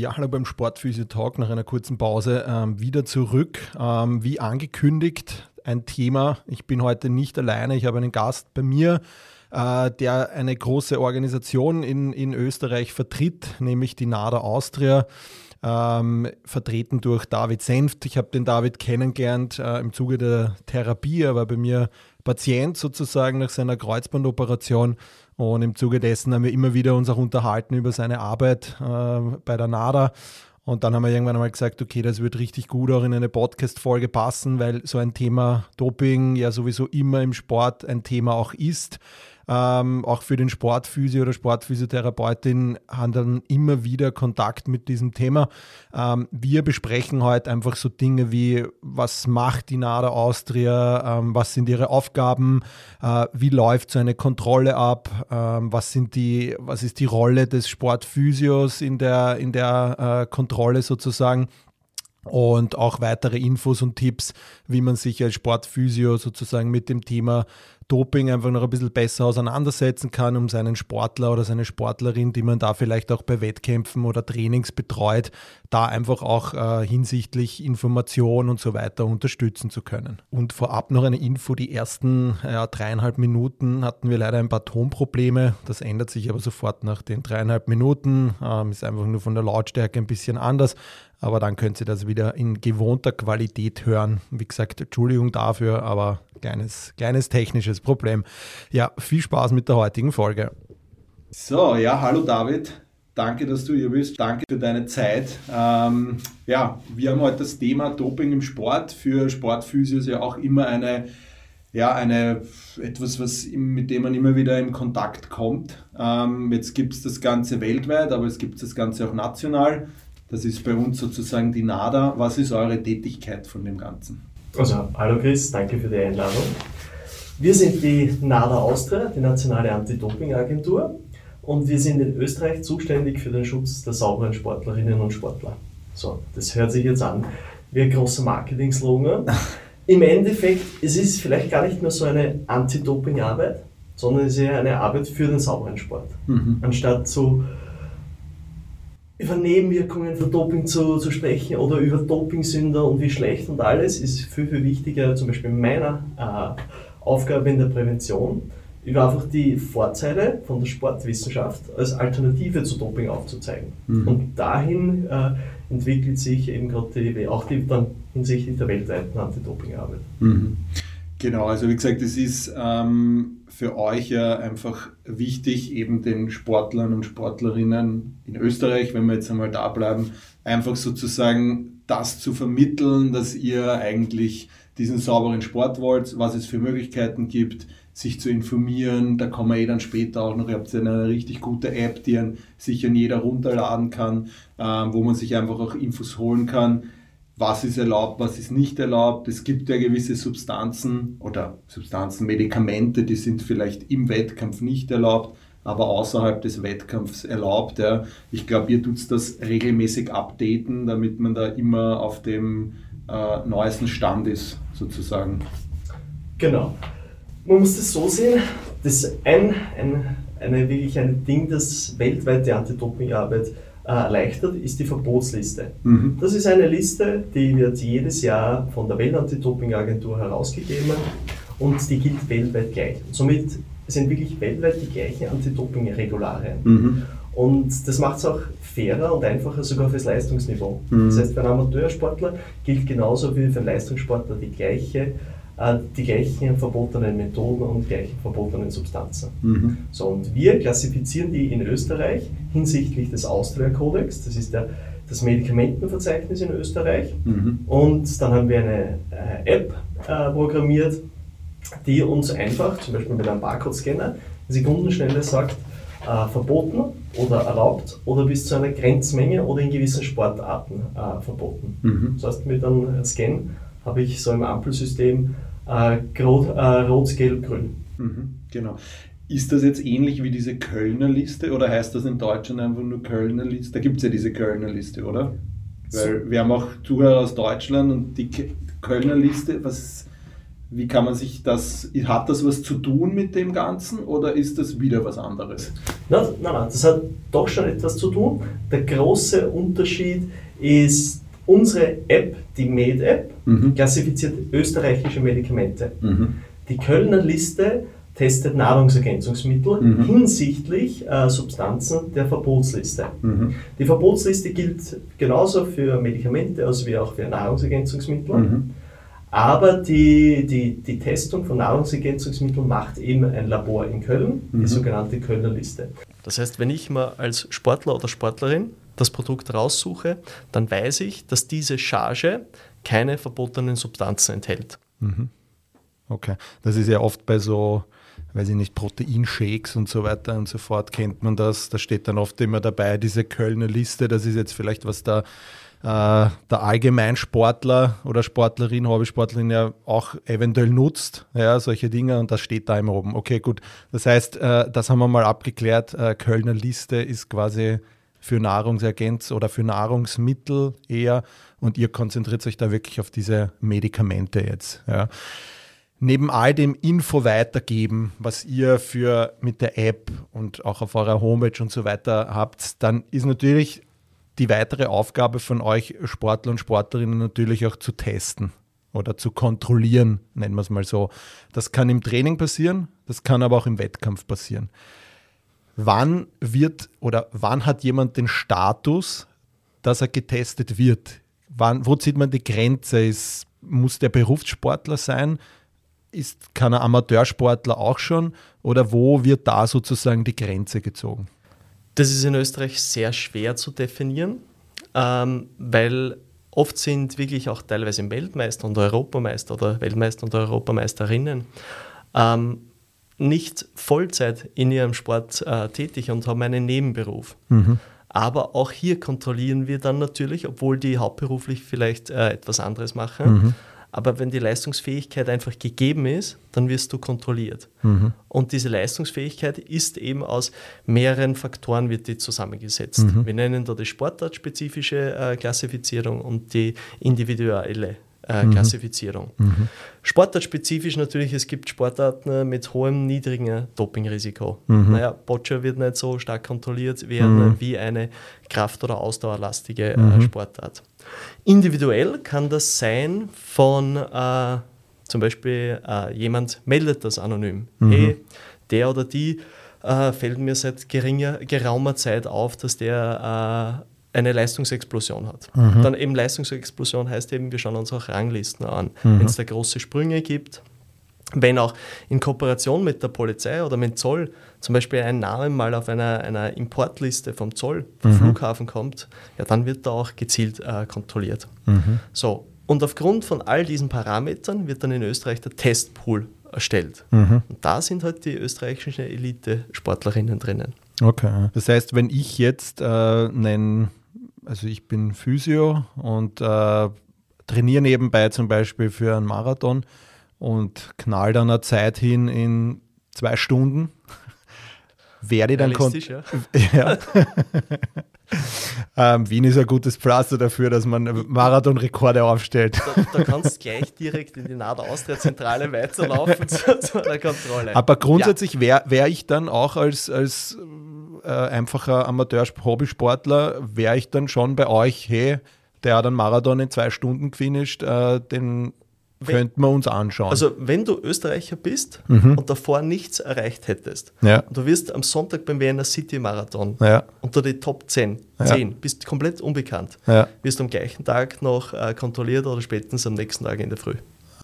Ja, hallo beim Sportphysio Talk nach einer kurzen Pause ähm, wieder zurück. Ähm, wie angekündigt, ein Thema. Ich bin heute nicht alleine. Ich habe einen Gast bei mir, äh, der eine große Organisation in, in Österreich vertritt, nämlich die NADA Austria. Ähm, vertreten durch David Senft. Ich habe den David kennengelernt äh, im Zuge der Therapie. Er war bei mir Patient sozusagen nach seiner Kreuzbandoperation und im Zuge dessen haben wir immer wieder uns auch unterhalten über seine Arbeit äh, bei der NADA. Und dann haben wir irgendwann einmal gesagt, okay, das wird richtig gut auch in eine Podcast-Folge passen, weil so ein Thema Doping ja sowieso immer im Sport ein Thema auch ist. Ähm, auch für den Sportphysio oder Sportphysiotherapeutin haben dann immer wieder Kontakt mit diesem Thema. Ähm, wir besprechen heute einfach so Dinge wie, was macht die NADA Austria, ähm, was sind ihre Aufgaben, äh, wie läuft so eine Kontrolle ab, ähm, was, sind die, was ist die Rolle des Sportphysios in der, in der äh, Kontrolle sozusagen und auch weitere Infos und Tipps, wie man sich als Sportphysio sozusagen mit dem Thema Doping einfach noch ein bisschen besser auseinandersetzen kann, um seinen Sportler oder seine Sportlerin, die man da vielleicht auch bei Wettkämpfen oder Trainings betreut, da einfach auch äh, hinsichtlich Information und so weiter unterstützen zu können. Und vorab noch eine Info, die ersten ja, dreieinhalb Minuten hatten wir leider ein paar Tonprobleme, das ändert sich aber sofort nach den dreieinhalb Minuten, ähm, ist einfach nur von der Lautstärke ein bisschen anders, aber dann könnt ihr das wieder in gewohnter Qualität hören. Wie gesagt, Entschuldigung dafür, aber kleines, kleines technisches Problem. Ja, viel Spaß mit der heutigen Folge. So, ja, hallo David. Danke, dass du hier bist. Danke für deine Zeit. Ähm, ja, wir haben heute das Thema Doping im Sport. Für Sportphysios ja auch immer eine, ja, eine, etwas, was, mit dem man immer wieder in Kontakt kommt. Ähm, jetzt gibt es das Ganze weltweit, aber es gibt das Ganze auch national. Das ist bei uns sozusagen die NADA. Was ist eure Tätigkeit von dem Ganzen? Also, hallo Chris, danke für die Einladung. Wir sind die NADA Austria, die nationale Anti-Doping-Agentur, und wir sind in Österreich zuständig für den Schutz der sauberen Sportlerinnen und Sportler. So, das hört sich jetzt an wie ein großer Marketing-Slogan. Im Endeffekt, es ist vielleicht gar nicht mehr so eine Anti-Doping-Arbeit, sondern es ist eher eine Arbeit für den sauberen Sport. Mhm. Anstatt zu über Nebenwirkungen von Doping zu, zu sprechen oder über Dopingsünder und wie schlecht und alles, ist viel, viel wichtiger, zum Beispiel meiner äh, Aufgabe in der Prävention, über einfach die Vorteile von der Sportwissenschaft als Alternative zu Doping aufzuzeigen. Mhm. Und dahin äh, entwickelt sich eben gerade die, auch die dann hinsichtlich der weltweiten Anti-Doping-Arbeit. Mhm. Genau, also wie gesagt, es ist ähm, für euch ja einfach wichtig, eben den Sportlern und Sportlerinnen in Österreich, wenn wir jetzt einmal da bleiben, einfach sozusagen das zu vermitteln, dass ihr eigentlich diesen sauberen Sport wollt, was es für Möglichkeiten gibt, sich zu informieren. Da kommen wir eh dann später auch noch. Ihr habt eine richtig gute App, die sich an jeder runterladen kann, äh, wo man sich einfach auch Infos holen kann was ist erlaubt, was ist nicht erlaubt. Es gibt ja gewisse Substanzen oder Substanzen, Medikamente, die sind vielleicht im Wettkampf nicht erlaubt, aber außerhalb des Wettkampfs erlaubt. Ja. Ich glaube, ihr tut das regelmäßig updaten, damit man da immer auf dem äh, neuesten Stand ist, sozusagen. Genau. Man muss das so sehen, das ein, ein, eine, wirklich ein Ding, das weltweite Anti-Doping-Arbeit äh, erleichtert, ist die Verbotsliste. Mhm. Das ist eine Liste, die wird jedes Jahr von der Weltantidoping-Agentur herausgegeben und die gilt weltweit gleich. somit sind wirklich weltweit die gleichen Anti-Doping-Regularien. Mhm. Und das macht es auch fairer und einfacher sogar fürs Leistungsniveau. Mhm. Das heißt, für einen Amateursportler gilt genauso wie für einen Leistungssportler die gleiche die gleichen verbotenen Methoden und gleichen verbotenen Substanzen. Mhm. So, und wir klassifizieren die in Österreich hinsichtlich des Austria-Kodex, das ist der, das Medikamentenverzeichnis in Österreich. Mhm. Und dann haben wir eine äh, App äh, programmiert, die uns einfach, zum Beispiel mit einem Barcode-Scanner, in Sekundenschnelle sagt, äh, verboten oder erlaubt oder bis zu einer Grenzmenge oder in gewissen Sportarten äh, verboten. Mhm. Das heißt, mit einem Scan habe ich so im Ampelsystem äh, Rot, äh, Rot, Gelb, Grün. Mhm, genau. Ist das jetzt ähnlich wie diese Kölner Liste oder heißt das in Deutschland einfach nur Kölner Liste? Da gibt es ja diese Kölner Liste, oder? Weil wir haben auch Zuhörer aus Deutschland und die Kölner Liste, was, wie kann man sich das, hat das was zu tun mit dem Ganzen oder ist das wieder was anderes? Nein, nein, nein, das hat doch schon etwas zu tun. Der große Unterschied ist, unsere App, die Med-App, mhm. klassifiziert österreichische Medikamente. Mhm. Die Kölner Liste testet Nahrungsergänzungsmittel mhm. hinsichtlich äh, Substanzen der Verbotsliste. Mhm. Die Verbotsliste gilt genauso für Medikamente als wie auch für Nahrungsergänzungsmittel. Mhm. Aber die, die, die Testung von Nahrungsergänzungsmitteln macht eben ein Labor in Köln, die mhm. sogenannte Kölner Liste. Das heißt, wenn ich mal als Sportler oder Sportlerin das Produkt raussuche, dann weiß ich, dass diese Charge keine verbotenen Substanzen enthält. Mhm. Okay, das ist ja oft bei so weiß ich nicht, Proteinshakes und so weiter und so fort, kennt man das. Da steht dann oft immer dabei, diese Kölner Liste, das ist jetzt vielleicht, was da äh, der Allgemeinsportler oder Sportlerin, Hobbysportlerin ja auch eventuell nutzt, ja, solche Dinge und das steht da immer oben. Okay, gut. Das heißt, äh, das haben wir mal abgeklärt. Äh, Kölner Liste ist quasi für Nahrungsergänz oder für Nahrungsmittel eher und ihr konzentriert euch da wirklich auf diese Medikamente jetzt. Ja neben all dem Info weitergeben, was ihr für mit der App und auch auf eurer Homepage und so weiter habt, dann ist natürlich die weitere Aufgabe von euch Sportler und Sportlerinnen natürlich auch zu testen oder zu kontrollieren, nennen wir es mal so. Das kann im Training passieren, das kann aber auch im Wettkampf passieren. Wann wird oder wann hat jemand den Status, dass er getestet wird? Wann, wo zieht man die Grenze? Ist, muss der Berufssportler sein? ist, kann ein Amateursportler auch schon oder wo wird da sozusagen die Grenze gezogen? Das ist in Österreich sehr schwer zu definieren, ähm, weil oft sind wirklich auch teilweise Weltmeister und Europameister oder Weltmeister und Europameisterinnen ähm, nicht Vollzeit in ihrem Sport äh, tätig und haben einen Nebenberuf. Mhm. Aber auch hier kontrollieren wir dann natürlich, obwohl die hauptberuflich vielleicht äh, etwas anderes machen, mhm. Aber wenn die Leistungsfähigkeit einfach gegeben ist, dann wirst du kontrolliert. Mhm. Und diese Leistungsfähigkeit ist eben aus mehreren Faktoren wird die zusammengesetzt. Mhm. Wir nennen da die sportartspezifische äh, Klassifizierung und die individuelle äh, mhm. Klassifizierung. Mhm. Sportartspezifisch natürlich, es gibt Sportarten mit hohem, niedrigen Dopingrisiko. Mhm. Naja, Boccia wird nicht so stark kontrolliert werden mhm. wie eine kraft- oder ausdauerlastige äh, mhm. Sportart. Individuell kann das sein von äh, zum Beispiel äh, jemand meldet das anonym. Mhm. Hey, der oder die äh, fällt mir seit geringer, geraumer Zeit auf, dass der äh, eine Leistungsexplosion hat. Mhm. Dann eben Leistungsexplosion heißt eben, wir schauen uns auch Ranglisten an. Mhm. Wenn es da große Sprünge gibt, wenn auch in Kooperation mit der Polizei oder mit Zoll zum Beispiel ein Name mal auf einer, einer Importliste vom Zoll, vom mhm. Flughafen kommt, ja, dann wird da auch gezielt äh, kontrolliert. Mhm. So, und aufgrund von all diesen Parametern wird dann in Österreich der Testpool erstellt. Mhm. Und da sind halt die österreichischen Elite-Sportlerinnen drinnen. Okay. Das heißt, wenn ich jetzt äh, einen, also ich bin Physio und äh, trainiere nebenbei zum Beispiel für einen Marathon, und knall dann eine Zeit hin in zwei Stunden. Werde dann ja. ja. ähm, Wien ist ein gutes Pflaster dafür, dass man Marathonrekorde aufstellt. Da, da kannst du gleich direkt in die NADA Austria Zentrale weiterlaufen zu, zu einer Kontrolle. Aber grundsätzlich ja. wäre wär ich dann auch als, als äh, einfacher Amateur-Hobbysportler, wäre ich dann schon bei euch, hey, der hat einen Marathon in zwei Stunden gefinisht, äh, den Könnten wir uns anschauen. Also, wenn du Österreicher bist mhm. und davor nichts erreicht hättest, ja. du wirst am Sonntag beim Vienna City Marathon ja. unter die Top 10, 10 ja. bist komplett unbekannt, wirst am gleichen Tag noch äh, kontrolliert oder spätestens am nächsten Tag in der Früh.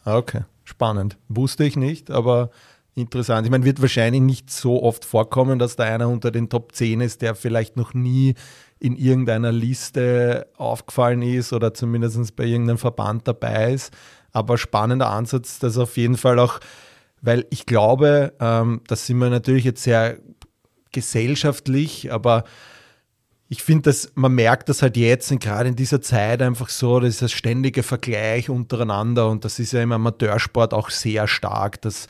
Okay, spannend. Wusste ich nicht, aber interessant. Ich meine, wird wahrscheinlich nicht so oft vorkommen, dass da einer unter den Top 10 ist, der vielleicht noch nie in irgendeiner Liste aufgefallen ist oder zumindest bei irgendeinem Verband dabei ist aber spannender Ansatz, das auf jeden Fall auch, weil ich glaube, ähm, das sind wir natürlich jetzt sehr gesellschaftlich, aber ich finde, dass man merkt das halt jetzt gerade in dieser Zeit einfach so, das ist das ständige Vergleich untereinander und das ist ja im Amateursport auch sehr stark, dass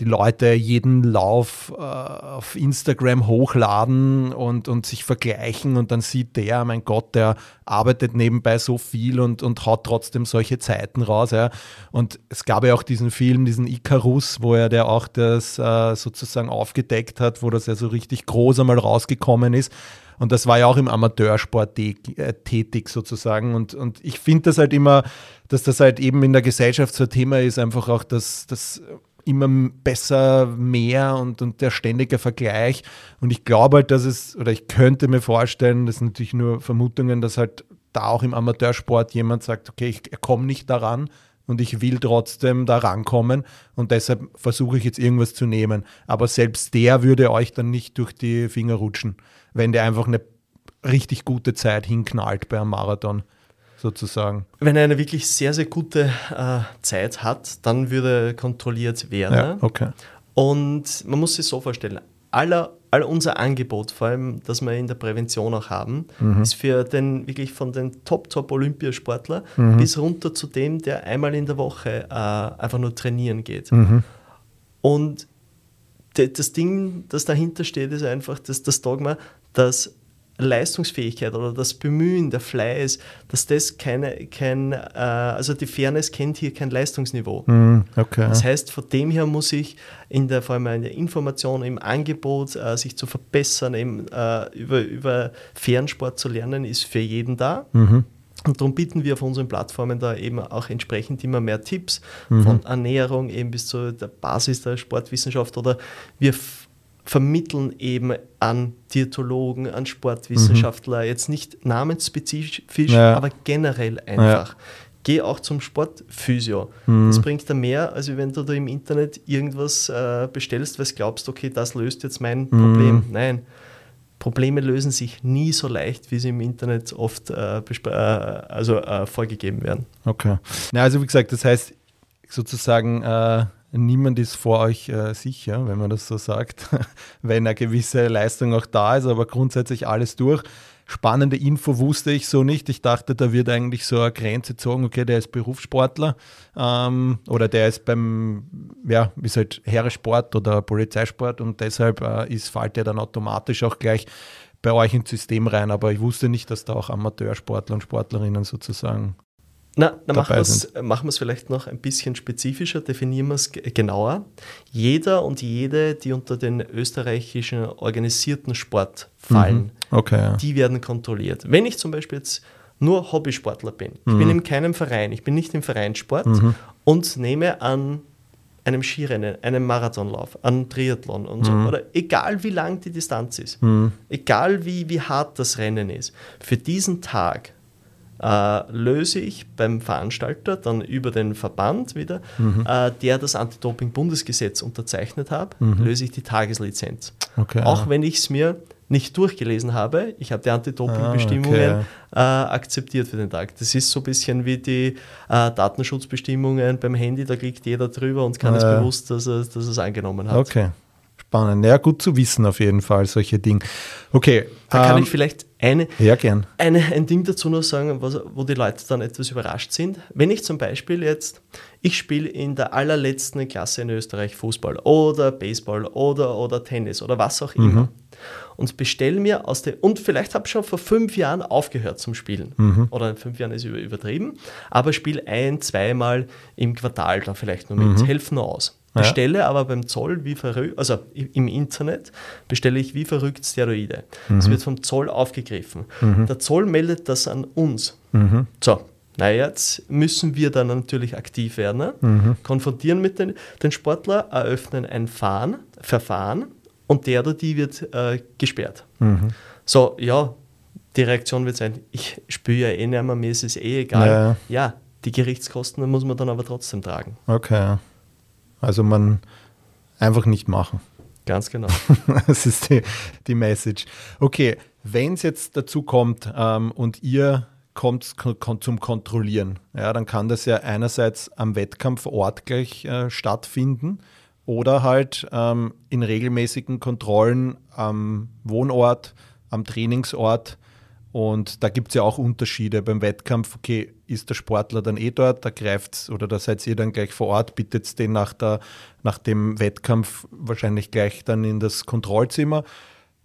die Leute jeden Lauf äh, auf Instagram hochladen und, und sich vergleichen und dann sieht der, mein Gott, der arbeitet nebenbei so viel und, und haut trotzdem solche Zeiten raus. Ja. Und es gab ja auch diesen Film, diesen Icarus, wo er der auch das äh, sozusagen aufgedeckt hat, wo das ja so richtig groß einmal rausgekommen ist. Und das war ja auch im Amateursport äh, tätig sozusagen. Und, und ich finde das halt immer, dass das halt eben in der Gesellschaft so ein Thema ist, einfach auch, dass das immer besser, mehr und, und der ständige Vergleich. Und ich glaube halt, dass es, oder ich könnte mir vorstellen, das sind natürlich nur Vermutungen, dass halt da auch im Amateursport jemand sagt, okay, ich komme nicht daran und ich will trotzdem da rankommen und deshalb versuche ich jetzt irgendwas zu nehmen. Aber selbst der würde euch dann nicht durch die Finger rutschen, wenn der einfach eine richtig gute Zeit hinknallt bei einem Marathon sozusagen. Wenn er eine wirklich sehr, sehr gute äh, Zeit hat, dann würde kontrolliert werden. Ja, okay. Und man muss sich so vorstellen, aller, all unser Angebot, vor allem das wir in der Prävention auch haben, mhm. ist für den wirklich von den Top-Top-Olympiasportler mhm. bis runter zu dem, der einmal in der Woche äh, einfach nur trainieren geht. Mhm. Und das Ding, das dahinter steht, ist einfach das, das Dogma, dass Leistungsfähigkeit oder das Bemühen, der Fleiß, dass das keine, kein, äh, also die Fairness kennt hier kein Leistungsniveau. Mm, okay. Das heißt, von dem her muss ich in der, vor allem in der Information, im Angebot, äh, sich zu verbessern, eben, äh, über, über fairen Sport zu lernen, ist für jeden da. Mhm. Und darum bieten wir auf unseren Plattformen da eben auch entsprechend immer mehr Tipps mhm. von Ernährung eben bis zu der Basis der Sportwissenschaft oder wir vermitteln eben an Diätologen, an Sportwissenschaftler, mhm. jetzt nicht namensspezifisch, ja. aber generell einfach. Ja. Geh auch zum Sportphysio. Mhm. Das bringt dir mehr, als wenn du da im Internet irgendwas äh, bestellst, du glaubst, okay, das löst jetzt mein mhm. Problem. Nein. Probleme lösen sich nie so leicht, wie sie im Internet oft äh, äh, also, äh, vorgegeben werden. Okay. Na, also wie gesagt, das heißt sozusagen, äh, niemand ist vor euch äh, sicher, wenn man das so sagt, wenn eine gewisse Leistung auch da ist, aber grundsätzlich alles durch. Spannende Info wusste ich so nicht. Ich dachte, da wird eigentlich so eine Grenze gezogen, okay, der ist Berufssportler ähm, oder der ist beim, ja, ist halt Heeresport oder Polizeisport und deshalb äh, ist, fällt der dann automatisch auch gleich bei euch ins System rein. Aber ich wusste nicht, dass da auch Amateursportler und Sportlerinnen sozusagen na, dann machen wir es vielleicht noch ein bisschen spezifischer, definieren wir es genauer. Jeder und jede, die unter den österreichischen organisierten Sport fallen, mhm. okay, ja. die werden kontrolliert. Wenn ich zum Beispiel jetzt nur Hobbysportler bin, ich mhm. bin in keinem Verein, ich bin nicht im Vereinssport mhm. und nehme an einem Skirennen, einem Marathonlauf, an Triathlon und so, mhm. oder egal wie lang die Distanz ist, mhm. egal wie, wie hart das Rennen ist, für diesen Tag äh, löse ich beim Veranstalter dann über den Verband wieder, mhm. äh, der das Anti-Doping-Bundesgesetz unterzeichnet hat, mhm. löse ich die Tageslizenz. Okay, Auch wenn ich es mir nicht durchgelesen habe, ich habe die Anti-Doping-Bestimmungen ah, okay. äh, akzeptiert für den Tag. Das ist so ein bisschen wie die äh, Datenschutzbestimmungen beim Handy, da klickt jeder drüber und kann es bewusst, dass er, dass er es angenommen hat. Okay. Spannend. Ja, gut zu wissen auf jeden Fall, solche Dinge. Okay. Da kann ähm, ich vielleicht eine, ja, gern. Eine, ein Ding dazu noch sagen, was, wo die Leute dann etwas überrascht sind. Wenn ich zum Beispiel jetzt, ich spiele in der allerletzten Klasse in Österreich Fußball oder Baseball oder, oder Tennis oder was auch immer mhm. und bestelle mir aus der, und vielleicht habe ich schon vor fünf Jahren aufgehört zum Spielen mhm. oder in fünf Jahren ist übertrieben, aber spiele ein, zweimal im Quartal dann vielleicht nur mit, mhm. helfen nur aus. Bestelle ja. aber beim Zoll wie verrückt, also im Internet bestelle ich wie verrückt Steroide. Mhm. Das wird vom Zoll aufgegriffen. Mhm. Der Zoll meldet das an uns. Mhm. So, na jetzt müssen wir dann natürlich aktiv werden, ne? mhm. konfrontieren mit den, den Sportler, eröffnen ein Fahren, Verfahren und der oder die wird äh, gesperrt. Mhm. So, ja, die Reaktion wird sein, ich spüre ja eh nicht mehr, mir ist es eh egal. Ja, ja die Gerichtskosten muss man dann aber trotzdem tragen. Okay. Also man einfach nicht machen. Ganz genau. das ist die, die Message. Okay, wenn es jetzt dazu kommt ähm, und ihr kommt zum Kontrollieren, ja, dann kann das ja einerseits am Wettkampfort gleich äh, stattfinden oder halt ähm, in regelmäßigen Kontrollen am Wohnort, am Trainingsort. Und da gibt es ja auch Unterschiede beim Wettkampf. Okay, ist der Sportler dann eh dort, da greift oder da seid ihr dann gleich vor Ort, bittet den nach, der, nach dem Wettkampf wahrscheinlich gleich dann in das Kontrollzimmer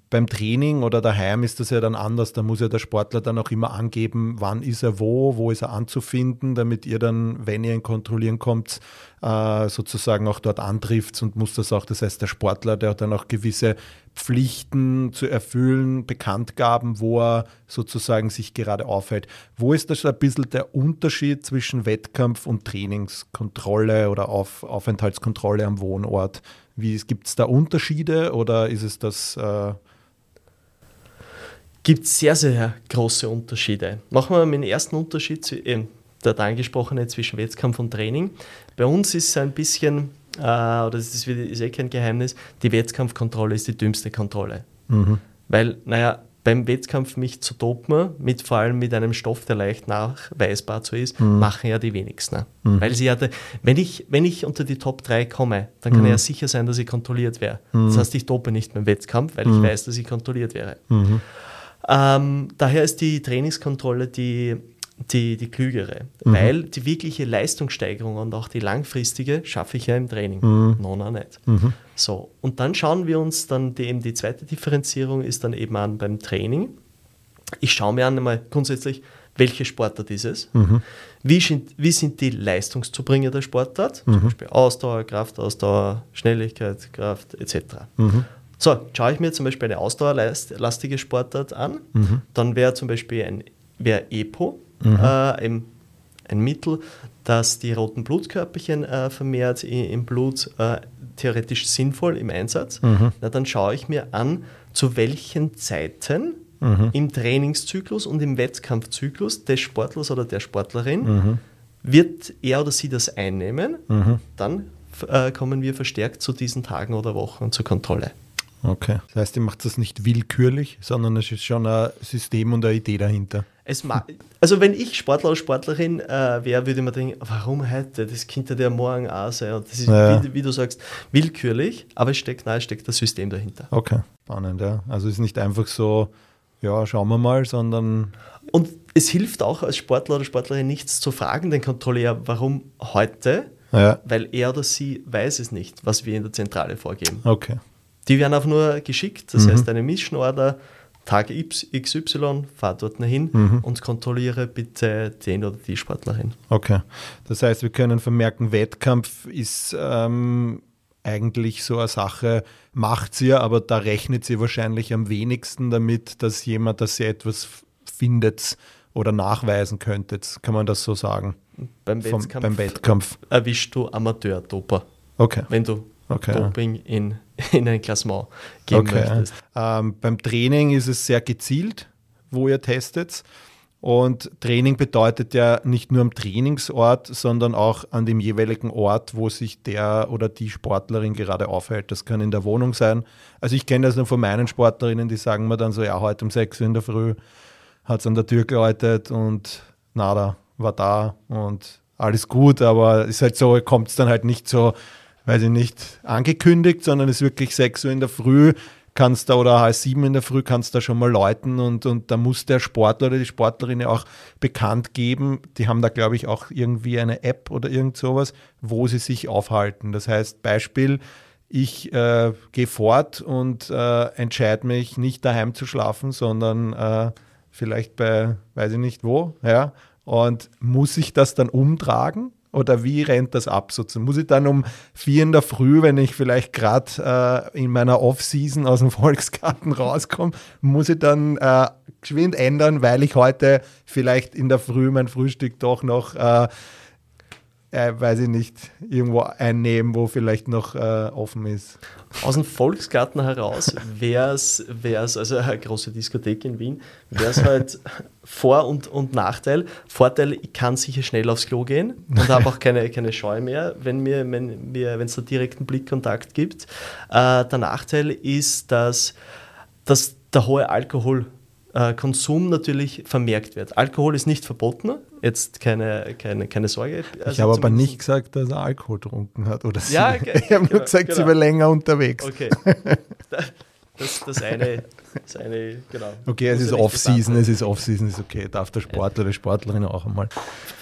beim Training oder daheim ist das ja dann anders. Da muss ja der Sportler dann auch immer angeben, wann ist er wo, wo ist er anzufinden, damit ihr dann, wenn ihr ihn kontrollieren kommt, sozusagen auch dort antrifft und muss das auch, das heißt, der Sportler, der hat dann auch gewisse Pflichten zu erfüllen, Bekanntgaben, wo er sozusagen sich gerade aufhält. Wo ist das ein bisschen der Unterschied zwischen Wettkampf und Trainingskontrolle oder Auf, Aufenthaltskontrolle am Wohnort? Gibt es da Unterschiede oder ist es das äh, gibt sehr, sehr große Unterschiede. Machen wir mal den ersten Unterschied, äh, der angesprochene zwischen Wettkampf und Training. Bei uns ist es ein bisschen, äh, oder das ist, ist eh kein Geheimnis, die Wettkampfkontrolle ist die dümmste Kontrolle. Mhm. Weil, naja, beim Wettkampf mich zu dopen, mit vor allem mit einem Stoff, der leicht nachweisbar zu ist, mhm. machen ja die wenigsten. Mhm. Weil sie hatte, wenn ich, wenn ich unter die Top 3 komme, dann kann mhm. ja sicher sein, dass ich kontrolliert wäre. Das mhm. heißt, ich dope nicht beim Wettkampf, weil ich mhm. weiß, dass ich kontrolliert wäre. Mhm. Ähm, daher ist die Trainingskontrolle die, die, die klügere, mhm. weil die wirkliche Leistungssteigerung und auch die langfristige schaffe ich ja im Training. Mhm. No, no, nicht. Mhm. So, und dann schauen wir uns dann die, eben die zweite Differenzierung ist dann eben an beim Training. Ich schaue mir an einmal grundsätzlich, welche Sportart ist es? Mhm. Wie, sind, wie sind die Leistungszubringer der Sportart? Zum mhm. Beispiel Ausdauer, Kraftausdauer, Schnelligkeit, Kraft etc. Mhm. So, schaue ich mir zum Beispiel eine ausdauerlastige Sportart an, mhm. dann wäre zum Beispiel ein wär EPO mhm. äh, ein, ein, Mittel, das die roten Blutkörperchen äh, vermehrt im Blut äh, theoretisch sinnvoll im Einsatz. Mhm. Na, dann schaue ich mir an, zu welchen Zeiten mhm. im Trainingszyklus und im Wettkampfzyklus des Sportlers oder der Sportlerin mhm. wird er oder sie das einnehmen. Mhm. Dann äh, kommen wir verstärkt zu diesen Tagen oder Wochen zur Kontrolle. Okay. Das heißt, ihr macht das nicht willkürlich, sondern es ist schon ein System und eine Idee dahinter. also wenn ich Sportler oder Sportlerin äh, wäre, würde man denken, warum heute? Das könnte der morgen auch sein. Und das ist, ja. wie, wie, du sagst, willkürlich, aber es steckt, nein, es steckt das System dahinter. Okay, spannend, ja. Also es ist nicht einfach so, ja, schauen wir mal, sondern... Und es hilft auch als Sportler oder Sportlerin nichts zu fragen, den Kontrolleur, warum heute? Ja. Weil er oder sie weiß es nicht, was wir in der Zentrale vorgeben. Okay. Die werden einfach nur geschickt, das mhm. heißt eine Mission Order, Tag XY, fahr dort hin mhm. und kontrolliere bitte den oder die Sportlerin. Okay, das heißt, wir können vermerken, Wettkampf ist ähm, eigentlich so eine Sache, macht sie ja, aber da rechnet sie wahrscheinlich am wenigsten damit, dass jemand, dass sie etwas findet oder nachweisen könnte. Kann man das so sagen? Beim Wettkampf, Vom, beim Wettkampf. erwischst du Amateur-Doper. Okay. Wenn du okay, Doping in, in ein Klassement geben okay, möchtest. Ähm, beim Training ist es sehr gezielt, wo ihr testet. Und Training bedeutet ja nicht nur am Trainingsort, sondern auch an dem jeweiligen Ort, wo sich der oder die Sportlerin gerade aufhält. Das kann in der Wohnung sein. Also ich kenne das nur von meinen Sportlerinnen, die sagen mir dann so, ja, heute um 6 Uhr in der Früh hat es an der Tür geläutet und nada, war da und alles gut, aber ist halt so, kommt es dann halt nicht so weiß ich nicht, angekündigt, sondern es ist wirklich 6 Uhr in der Früh, kannst da oder halb sieben in der Früh kannst da schon mal läuten und, und da muss der Sportler oder die Sportlerin ja auch bekannt geben. Die haben da, glaube ich, auch irgendwie eine App oder irgend sowas, wo sie sich aufhalten. Das heißt, Beispiel, ich äh, gehe fort und äh, entscheide mich nicht daheim zu schlafen, sondern äh, vielleicht bei, weiß ich nicht wo, ja. Und muss ich das dann umtragen? Oder wie rennt das ab? Sozusagen? Muss ich dann um vier in der Früh, wenn ich vielleicht gerade äh, in meiner Off-Season aus dem Volksgarten rauskomme, muss ich dann äh, geschwind ändern, weil ich heute vielleicht in der Früh mein Frühstück doch noch äh, äh, weiß ich nicht, irgendwo einnehmen, wo vielleicht noch äh, offen ist. Aus dem Volksgarten heraus wäre es, also eine große Diskothek in Wien, wäre es halt Vor- und, und Nachteil. Vorteil, ich kann sicher schnell aufs Klo gehen und habe auch keine, keine Scheu mehr, wenn mir, wenn mir, es da direkten Blickkontakt gibt. Äh, der Nachteil ist, dass, dass der hohe Alkohol äh, Konsum natürlich vermerkt wird. Alkohol ist nicht verboten, jetzt keine, keine, keine Sorge. Also ich habe aber nicht gesagt, dass er Alkohol getrunken hat. Oder ja, sie. ich habe genau, nur gesagt, genau. sie war länger unterwegs. Okay. Das, das eine, das eine, genau. Okay, es ist Off-Season, es ist Off-Season, ist okay. Darf der Sportler, die Sportlerin auch einmal.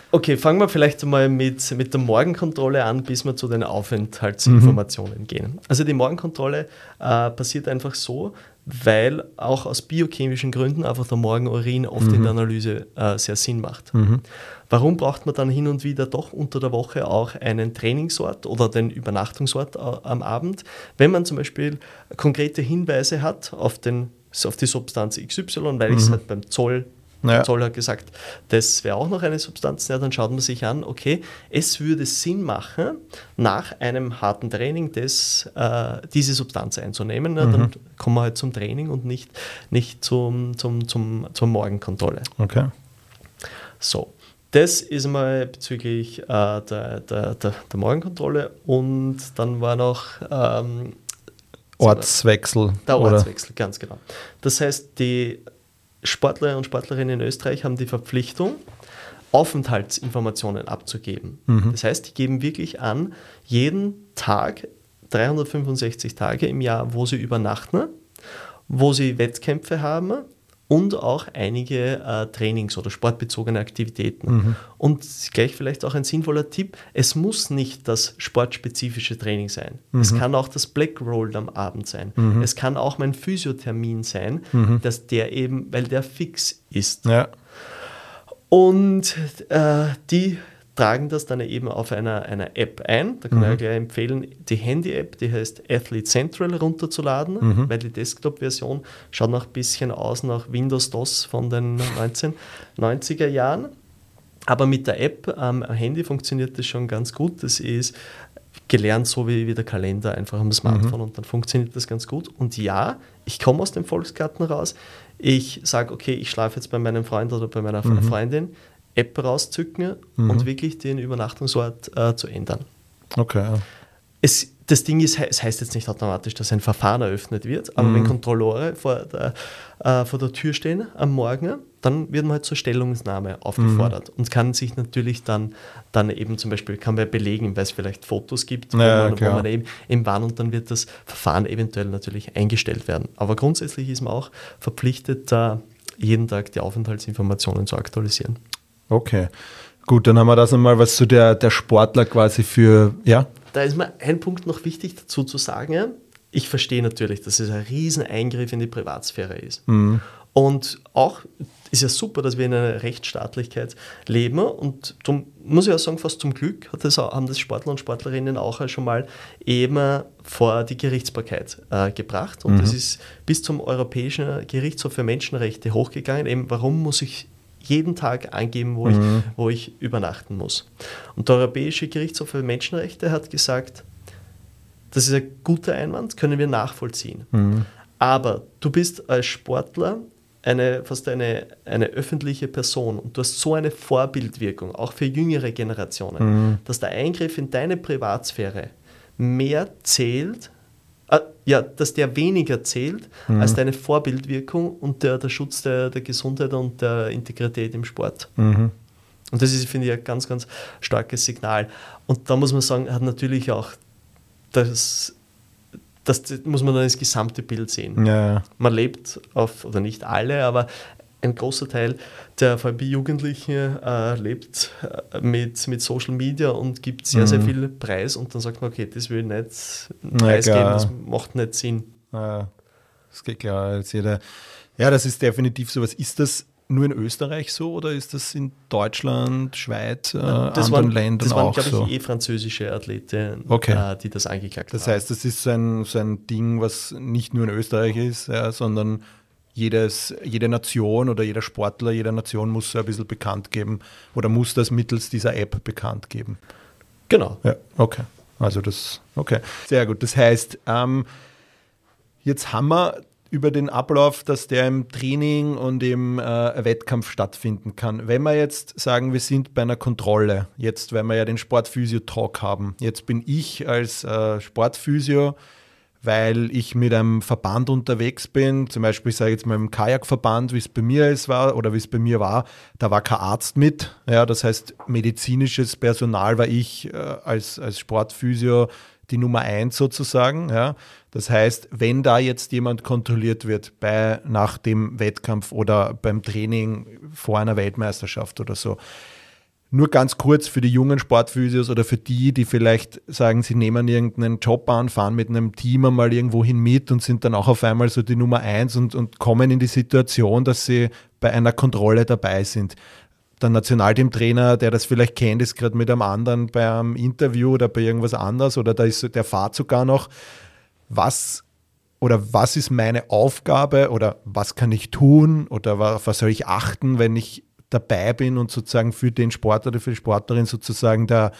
Okay, fangen wir vielleicht mal mit, mit der Morgenkontrolle an, bis wir zu den Aufenthaltsinformationen mhm. gehen. Also die Morgenkontrolle äh, passiert einfach so, weil auch aus biochemischen Gründen einfach der Morgenurin oft mhm. in der Analyse äh, sehr Sinn macht. Mhm. Warum braucht man dann hin und wieder doch unter der Woche auch einen Trainingsort oder den Übernachtungsort äh, am Abend, wenn man zum Beispiel konkrete Hinweise hat auf, den, auf die Substanz XY, weil mhm. ich es halt beim Zoll ja. Zoll hat gesagt, das wäre auch noch eine Substanz. Ja, dann schaut man sich an, okay, es würde Sinn machen, nach einem harten Training das, äh, diese Substanz einzunehmen. Ja, mhm. Dann kommen wir halt zum Training und nicht, nicht zum, zum, zum, zur Morgenkontrolle. Okay. So, das ist mal bezüglich äh, der, der, der, der, Morgenkontrolle und dann war noch ähm, Ortswechsel. Der Ortswechsel, oder? ganz genau. Das heißt, die Sportler und Sportlerinnen in Österreich haben die Verpflichtung, Aufenthaltsinformationen abzugeben. Mhm. Das heißt, die geben wirklich an, jeden Tag, 365 Tage im Jahr, wo sie übernachten, wo sie Wettkämpfe haben und auch einige äh, Trainings- oder sportbezogene Aktivitäten. Mhm. Und gleich vielleicht auch ein sinnvoller Tipp, es muss nicht das sportspezifische Training sein. Mhm. Es kann auch das Black Roll am Abend sein. Mhm. Es kann auch mein Physiothermin sein, mhm. dass der eben, weil der fix ist. Ja. Und äh, die tragen das dann eben auf einer, einer App ein. Da kann mhm. ich gleich empfehlen, die Handy-App, die heißt Athlete Central runterzuladen, mhm. weil die Desktop-Version schaut noch ein bisschen aus nach Windows DOS von den 1990er Jahren. Aber mit der App am Handy funktioniert das schon ganz gut. Das ist gelernt, so wie, wie der Kalender einfach am Smartphone mhm. und dann funktioniert das ganz gut. Und ja, ich komme aus dem Volksgarten raus. Ich sage, okay, ich schlafe jetzt bei meinem Freund oder bei meiner mhm. Freundin. App rauszücken mhm. und wirklich den Übernachtungsort äh, zu ändern. Okay. Es, das Ding ist, es heißt jetzt nicht automatisch, dass ein Verfahren eröffnet wird, aber mhm. wenn Kontrolleure vor der, äh, vor der Tür stehen am Morgen, dann wird man halt zur Stellungnahme aufgefordert mhm. und kann sich natürlich dann, dann eben zum Beispiel, kann man belegen, weil es vielleicht Fotos gibt, wo, ja, man, wo man, eben, eben war und dann wird das Verfahren eventuell natürlich eingestellt werden. Aber grundsätzlich ist man auch verpflichtet, da jeden Tag die Aufenthaltsinformationen zu aktualisieren. Okay. Gut, dann haben wir das einmal, was zu so der, der Sportler quasi für, ja? Da ist mir ein Punkt noch wichtig dazu zu sagen. Ich verstehe natürlich, dass es ein Eingriff in die Privatsphäre ist. Mhm. Und auch ist ja super, dass wir in einer Rechtsstaatlichkeit leben. Und darum muss ich auch sagen, fast zum Glück hat das, haben das Sportler und Sportlerinnen auch schon mal eben vor die Gerichtsbarkeit äh, gebracht. Und mhm. das ist bis zum Europäischen Gerichtshof für Menschenrechte hochgegangen. Eben, warum muss ich jeden Tag angeben, wo, mhm. ich, wo ich übernachten muss. Und der Europäische Gerichtshof für Menschenrechte hat gesagt, das ist ein guter Einwand, können wir nachvollziehen. Mhm. Aber du bist als Sportler eine, fast eine, eine öffentliche Person und du hast so eine Vorbildwirkung, auch für jüngere Generationen, mhm. dass der Eingriff in deine Privatsphäre mehr zählt äh, ja, dass der weniger zählt mhm. als deine Vorbildwirkung und der, der Schutz der, der Gesundheit und der Integrität im Sport. Mhm. Und das ist, finde ich, ein ganz, ganz starkes Signal. Und da muss man sagen, hat natürlich auch das, das muss man dann das gesamte Bild sehen. Ja. Man lebt auf, oder nicht alle, aber ein großer Teil der allem Jugendlichen äh, lebt äh, mit, mit Social Media und gibt sehr, mhm. sehr viel Preis und dann sagt man, okay, das will ich nicht preisgeben, das macht nicht Sinn. Ja, das geht klar. Jetzt jeder, ja, das ist definitiv so. Was ist das nur in Österreich so oder ist das in Deutschland, Schweiz, äh, anderen waren, Ländern das waren, auch glaube so? ich, eh französische Athleten, okay. äh, die das angeklagt das haben. Das heißt, das ist so ein, so ein Ding, was nicht nur in Österreich ist, ja, sondern jedes, jede Nation oder jeder Sportler jeder Nation muss so ein bisschen bekannt geben oder muss das mittels dieser App bekannt geben. Genau. Ja, okay. Also das, okay. Sehr gut. Das heißt, ähm, jetzt haben wir über den Ablauf, dass der im Training und im äh, Wettkampf stattfinden kann. Wenn wir jetzt sagen, wir sind bei einer Kontrolle, jetzt, weil wir ja den Sportphysio-Talk haben, jetzt bin ich als äh, Sportphysio weil ich mit einem Verband unterwegs bin, zum Beispiel, ich sage jetzt mal im Kajakverband, wie es bei mir ist, war oder wie es bei mir war, da war kein Arzt mit. Ja, das heißt, medizinisches Personal war ich äh, als, als Sportphysio die Nummer eins sozusagen. Ja. Das heißt, wenn da jetzt jemand kontrolliert wird bei, nach dem Wettkampf oder beim Training vor einer Weltmeisterschaft oder so, nur ganz kurz für die jungen Sportphysios oder für die, die vielleicht sagen, sie nehmen irgendeinen Job an, fahren mit einem Team einmal irgendwohin mit und sind dann auch auf einmal so die Nummer eins und, und kommen in die Situation, dass sie bei einer Kontrolle dabei sind. Der Nationalteamtrainer, der das vielleicht kennt, ist gerade mit einem anderen beim Interview oder bei irgendwas anders oder da ist der fahrt sogar noch. Was oder was ist meine Aufgabe oder was kann ich tun oder was soll ich achten, wenn ich dabei bin und sozusagen für den Sportler oder für die Sportlerin sozusagen der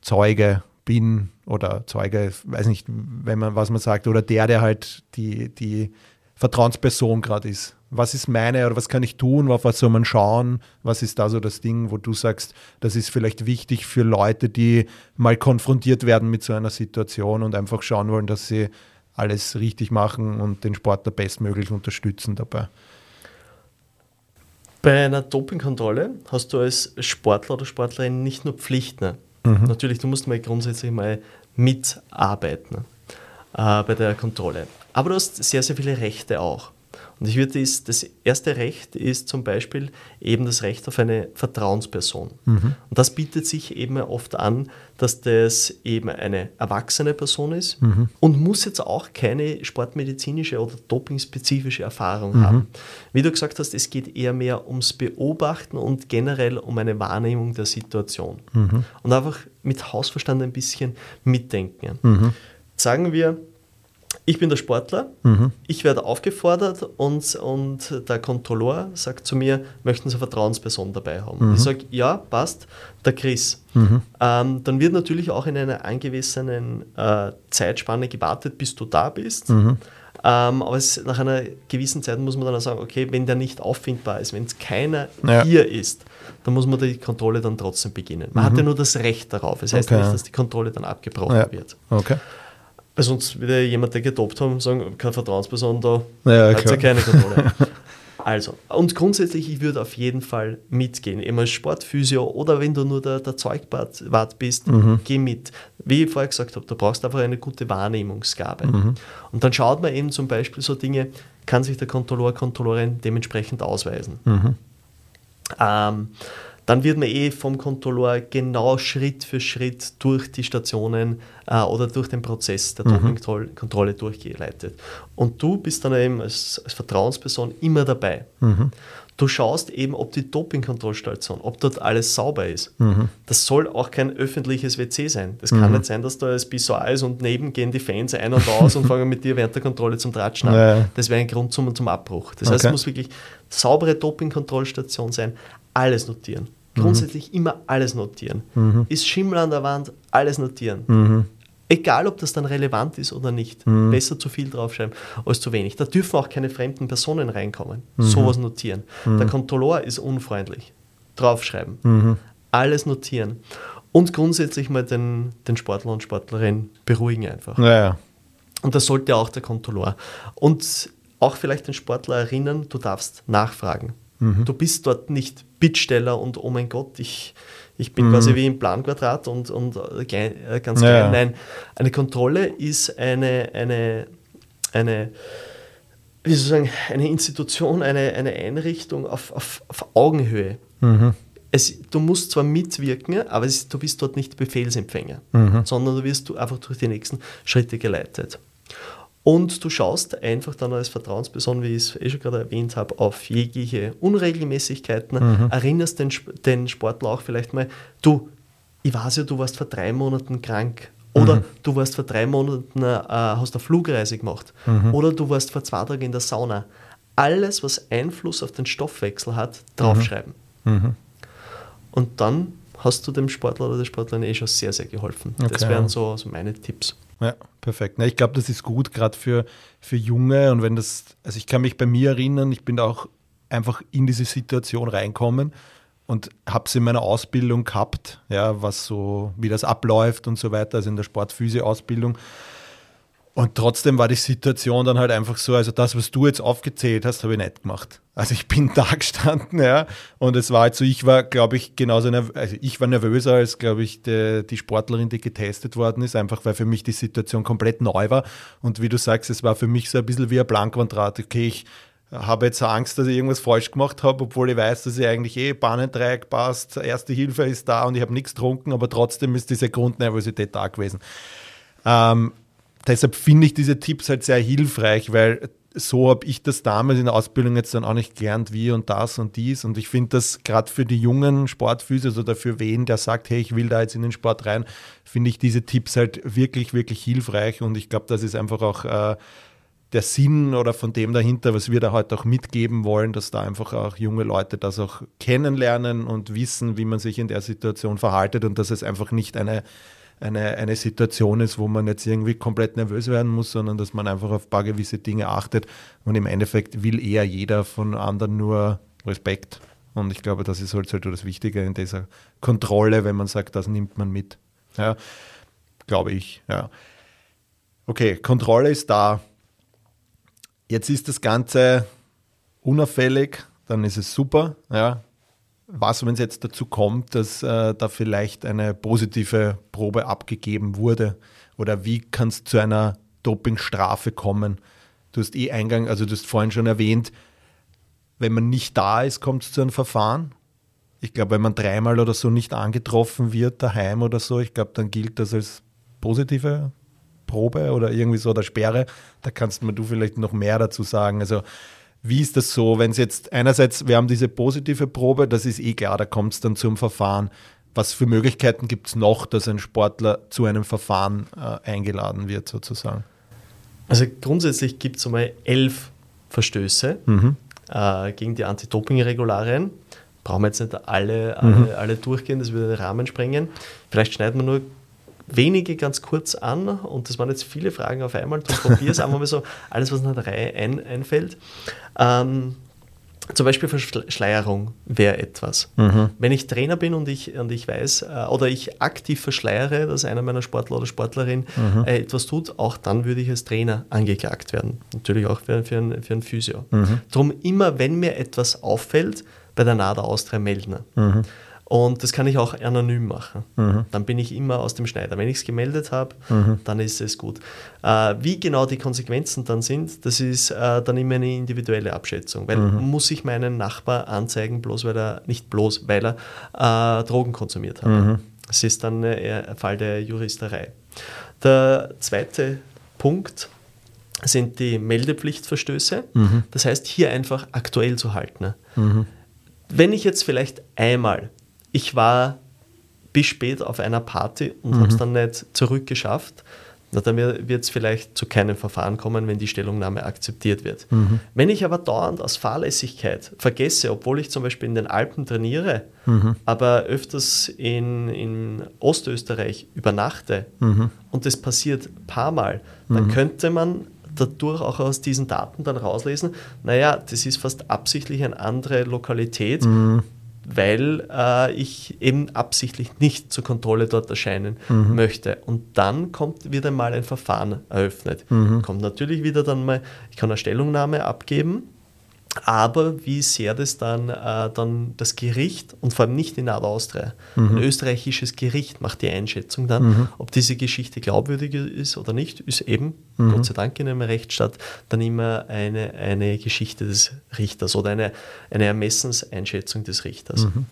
Zeuge bin oder Zeuge, weiß nicht, wenn man, was man sagt, oder der, der halt die, die Vertrauensperson gerade ist. Was ist meine oder was kann ich tun? Auf was soll man schauen? Was ist da so das Ding, wo du sagst, das ist vielleicht wichtig für Leute, die mal konfrontiert werden mit so einer Situation und einfach schauen wollen, dass sie alles richtig machen und den Sportler bestmöglich unterstützen dabei? Bei einer Dopingkontrolle hast du als Sportler oder Sportlerin nicht nur Pflichten. Mhm. Natürlich, du musst mal grundsätzlich mal mitarbeiten äh, bei der Kontrolle. Aber du hast sehr, sehr viele Rechte auch. Und ich würde das, das erste Recht ist zum Beispiel eben das Recht auf eine Vertrauensperson. Mhm. Und das bietet sich eben oft an, dass das eben eine erwachsene Person ist mhm. und muss jetzt auch keine sportmedizinische oder dopingspezifische Erfahrung mhm. haben. Wie du gesagt hast, es geht eher mehr ums Beobachten und generell um eine Wahrnehmung der Situation. Mhm. Und einfach mit Hausverstand ein bisschen mitdenken. Mhm. Sagen wir, ich bin der Sportler, mhm. ich werde aufgefordert und, und der Kontrolleur sagt zu mir, möchten Sie eine Vertrauensperson dabei haben? Mhm. Ich sage, ja, passt, der Chris. Mhm. Ähm, dann wird natürlich auch in einer angemessenen äh, Zeitspanne gewartet, bis du da bist. Mhm. Ähm, aber es, nach einer gewissen Zeit muss man dann auch sagen, okay, wenn der nicht auffindbar ist, wenn es keiner ja. hier ist, dann muss man die Kontrolle dann trotzdem beginnen. Man mhm. hat ja nur das Recht darauf. Es das heißt okay. nicht, dass die Kontrolle dann abgebrochen ja. wird. Okay. Weil sonst würde jemand, der gedopt haben, sagen, keine Vertrauensperson da, ja, hat ja keine Kontrolle. also, und grundsätzlich, ich würde auf jeden Fall mitgehen. Immer als Sportphysio oder wenn du nur der, der Zeugwart bist, mhm. geh mit. Wie ich vorher gesagt habe, du brauchst einfach eine gute Wahrnehmungsgabe. Mhm. Und dann schaut man eben zum Beispiel so Dinge, kann sich der Kontrolleur, Kontrolleurin dementsprechend ausweisen. Mhm. Ähm, dann wird man eh vom Kontrolleur genau Schritt für Schritt durch die Stationen äh, oder durch den Prozess der mhm. Dopingkontrolle durchgeleitet. Und du bist dann eben als, als Vertrauensperson immer dabei. Mhm. Du schaust eben, ob die Dopingkontrollstation, ob dort alles sauber ist. Mhm. Das soll auch kein öffentliches WC sein. Das kann mhm. nicht sein, dass da das Pissoir ist und neben gehen die Fans ein und aus und fangen mit dir während der Kontrolle zum Tratschen an. Ja. Das wäre ein Grund zum, zum Abbruch. Das okay. heißt, es muss wirklich saubere Dopingkontrollstation sein, alles notieren. Mhm. Grundsätzlich mhm. immer alles notieren. Mhm. Ist Schimmel an der Wand, alles notieren. Mhm. Egal, ob das dann relevant ist oder nicht. Mhm. Besser zu viel draufschreiben als zu wenig. Da dürfen auch keine fremden Personen reinkommen. Mhm. Sowas notieren. Der Kontrolleur ist unfreundlich. Draufschreiben. Alles notieren. Und grundsätzlich mal den, den Sportler und Sportlerin beruhigen einfach. Ja, ja. Und das sollte auch der Kontrolleur. Und auch vielleicht den Sportler erinnern, du darfst nachfragen. Du bist dort nicht Bittsteller und oh mein Gott, ich, ich bin mhm. quasi wie im Planquadrat und, und äh, äh, ganz klein. Ja. Nein, eine Kontrolle ist eine, eine, eine, wie soll ich sagen, eine Institution, eine, eine Einrichtung auf, auf, auf Augenhöhe. Mhm. Es, du musst zwar mitwirken, aber es, du bist dort nicht Befehlsempfänger, mhm. sondern du wirst du einfach durch die nächsten Schritte geleitet. Und du schaust einfach dann als Vertrauensperson, wie ich es eh schon gerade erwähnt habe, auf jegliche Unregelmäßigkeiten, mhm. erinnerst den, den Sportler auch vielleicht mal, du, ich weiß ja, du warst vor drei Monaten krank. Oder mhm. du warst vor drei Monaten, äh, hast eine Flugreise gemacht. Mhm. Oder du warst vor zwei Tagen in der Sauna. Alles, was Einfluss auf den Stoffwechsel hat, draufschreiben. Mhm. mhm. Und dann hast du dem Sportler oder der Sportlerin eh schon sehr, sehr geholfen. Okay. Das wären so, so meine Tipps. Ja, perfekt. ich glaube, das ist gut, gerade für, für Junge. Und wenn das, also ich kann mich bei mir erinnern, ich bin da auch einfach in diese Situation reinkommen und habe es in meiner Ausbildung gehabt, ja, was so, wie das abläuft und so weiter, also in der Sportphysio-Ausbildung. Und trotzdem war die Situation dann halt einfach so, also das, was du jetzt aufgezählt hast, habe ich nicht gemacht. Also ich bin da gestanden, ja, und es war halt so, ich war, glaube ich, genauso, nervös, also ich war nervöser als, glaube ich, die, die Sportlerin, die getestet worden ist, einfach weil für mich die Situation komplett neu war. Und wie du sagst, es war für mich so ein bisschen wie ein Blankwandrat. Okay, ich habe jetzt Angst, dass ich irgendwas falsch gemacht habe, obwohl ich weiß, dass ich eigentlich eh Bahnendreieck passt, erste Hilfe ist da und ich habe nichts getrunken, aber trotzdem ist diese Grundnervosität da gewesen. Ähm, deshalb finde ich diese Tipps halt sehr hilfreich, weil so habe ich das damals in der Ausbildung jetzt dann auch nicht gelernt, wie und das und dies. Und ich finde das gerade für die jungen Sportphysios oder für wen, der sagt, hey, ich will da jetzt in den Sport rein, finde ich diese Tipps halt wirklich, wirklich hilfreich. Und ich glaube, das ist einfach auch äh, der Sinn oder von dem dahinter, was wir da heute auch mitgeben wollen, dass da einfach auch junge Leute das auch kennenlernen und wissen, wie man sich in der Situation verhaltet und dass es einfach nicht eine eine, eine Situation ist, wo man jetzt irgendwie komplett nervös werden muss, sondern dass man einfach auf ein paar gewisse Dinge achtet. Und im Endeffekt will eher jeder von anderen nur Respekt. Und ich glaube, das ist halt, halt das Wichtige in dieser Kontrolle, wenn man sagt, das nimmt man mit. Ja, glaube ich, ja. Okay, Kontrolle ist da. Jetzt ist das Ganze unauffällig, dann ist es super. Ja, was, wenn es jetzt dazu kommt, dass äh, da vielleicht eine positive Probe abgegeben wurde? Oder wie kann es zu einer Dopingstrafe kommen? Du hast eh Eingang, also du hast vorhin schon erwähnt, wenn man nicht da ist, kommt es zu einem Verfahren. Ich glaube, wenn man dreimal oder so nicht angetroffen wird, daheim oder so, ich glaube, dann gilt das als positive Probe oder irgendwie so oder Sperre. Da kannst du mir du vielleicht noch mehr dazu sagen. Also wie ist das so, wenn es jetzt einerseits, wir haben diese positive Probe, das ist eh klar, da kommt es dann zum Verfahren. Was für Möglichkeiten gibt es noch, dass ein Sportler zu einem Verfahren äh, eingeladen wird, sozusagen? Also grundsätzlich gibt es einmal elf Verstöße mhm. äh, gegen die Anti-Doping-Regularien. Brauchen wir jetzt nicht alle, alle, mhm. alle durchgehen, das würde den Rahmen sprengen. Vielleicht schneiden wir nur wenige ganz kurz an und das waren jetzt viele Fragen auf einmal. Du probierst einfach mal so alles, was in der Reihe ein, einfällt. Ähm, zum Beispiel Verschleierung wäre etwas. Mhm. Wenn ich Trainer bin und ich, und ich weiß äh, oder ich aktiv verschleiere, dass einer meiner Sportler oder Sportlerin mhm. äh, etwas tut, auch dann würde ich als Trainer angeklagt werden. Natürlich auch für, für, ein, für ein Physio. Mhm. Darum immer, wenn mir etwas auffällt, bei der NADA Austria melden. Mhm. Und das kann ich auch anonym machen. Mhm. Dann bin ich immer aus dem Schneider. Wenn ich es gemeldet habe, mhm. dann ist es gut. Äh, wie genau die Konsequenzen dann sind, das ist äh, dann immer eine individuelle Abschätzung. Weil mhm. muss ich meinen Nachbar anzeigen, bloß weil er, nicht bloß, weil er äh, Drogen konsumiert hat. Mhm. Das ist dann ein Fall der Juristerei. Der zweite Punkt sind die Meldepflichtverstöße. Mhm. Das heißt, hier einfach aktuell zu halten. Mhm. Wenn ich jetzt vielleicht einmal ich war bis spät auf einer Party und mhm. habe es dann nicht zurückgeschafft. Na, dann wird es vielleicht zu keinem Verfahren kommen, wenn die Stellungnahme akzeptiert wird. Mhm. Wenn ich aber dauernd aus Fahrlässigkeit vergesse, obwohl ich zum Beispiel in den Alpen trainiere, mhm. aber öfters in, in Ostösterreich übernachte mhm. und das passiert ein paar Mal, dann mhm. könnte man dadurch auch aus diesen Daten dann rauslesen, naja, das ist fast absichtlich eine andere Lokalität, mhm weil äh, ich eben absichtlich nicht zur Kontrolle dort erscheinen mhm. möchte. Und dann kommt wieder mal ein Verfahren eröffnet. Mhm. Kommt natürlich wieder dann mal, ich kann eine Stellungnahme abgeben aber wie sehr das dann, äh, dann das Gericht und vor allem nicht in Austria, mhm. ein österreichisches Gericht macht die Einschätzung dann, mhm. ob diese Geschichte glaubwürdig ist oder nicht, ist eben, mhm. Gott sei Dank in einem Rechtsstaat, dann immer eine, eine Geschichte des Richters oder eine, eine Ermessenseinschätzung des Richters. Mhm.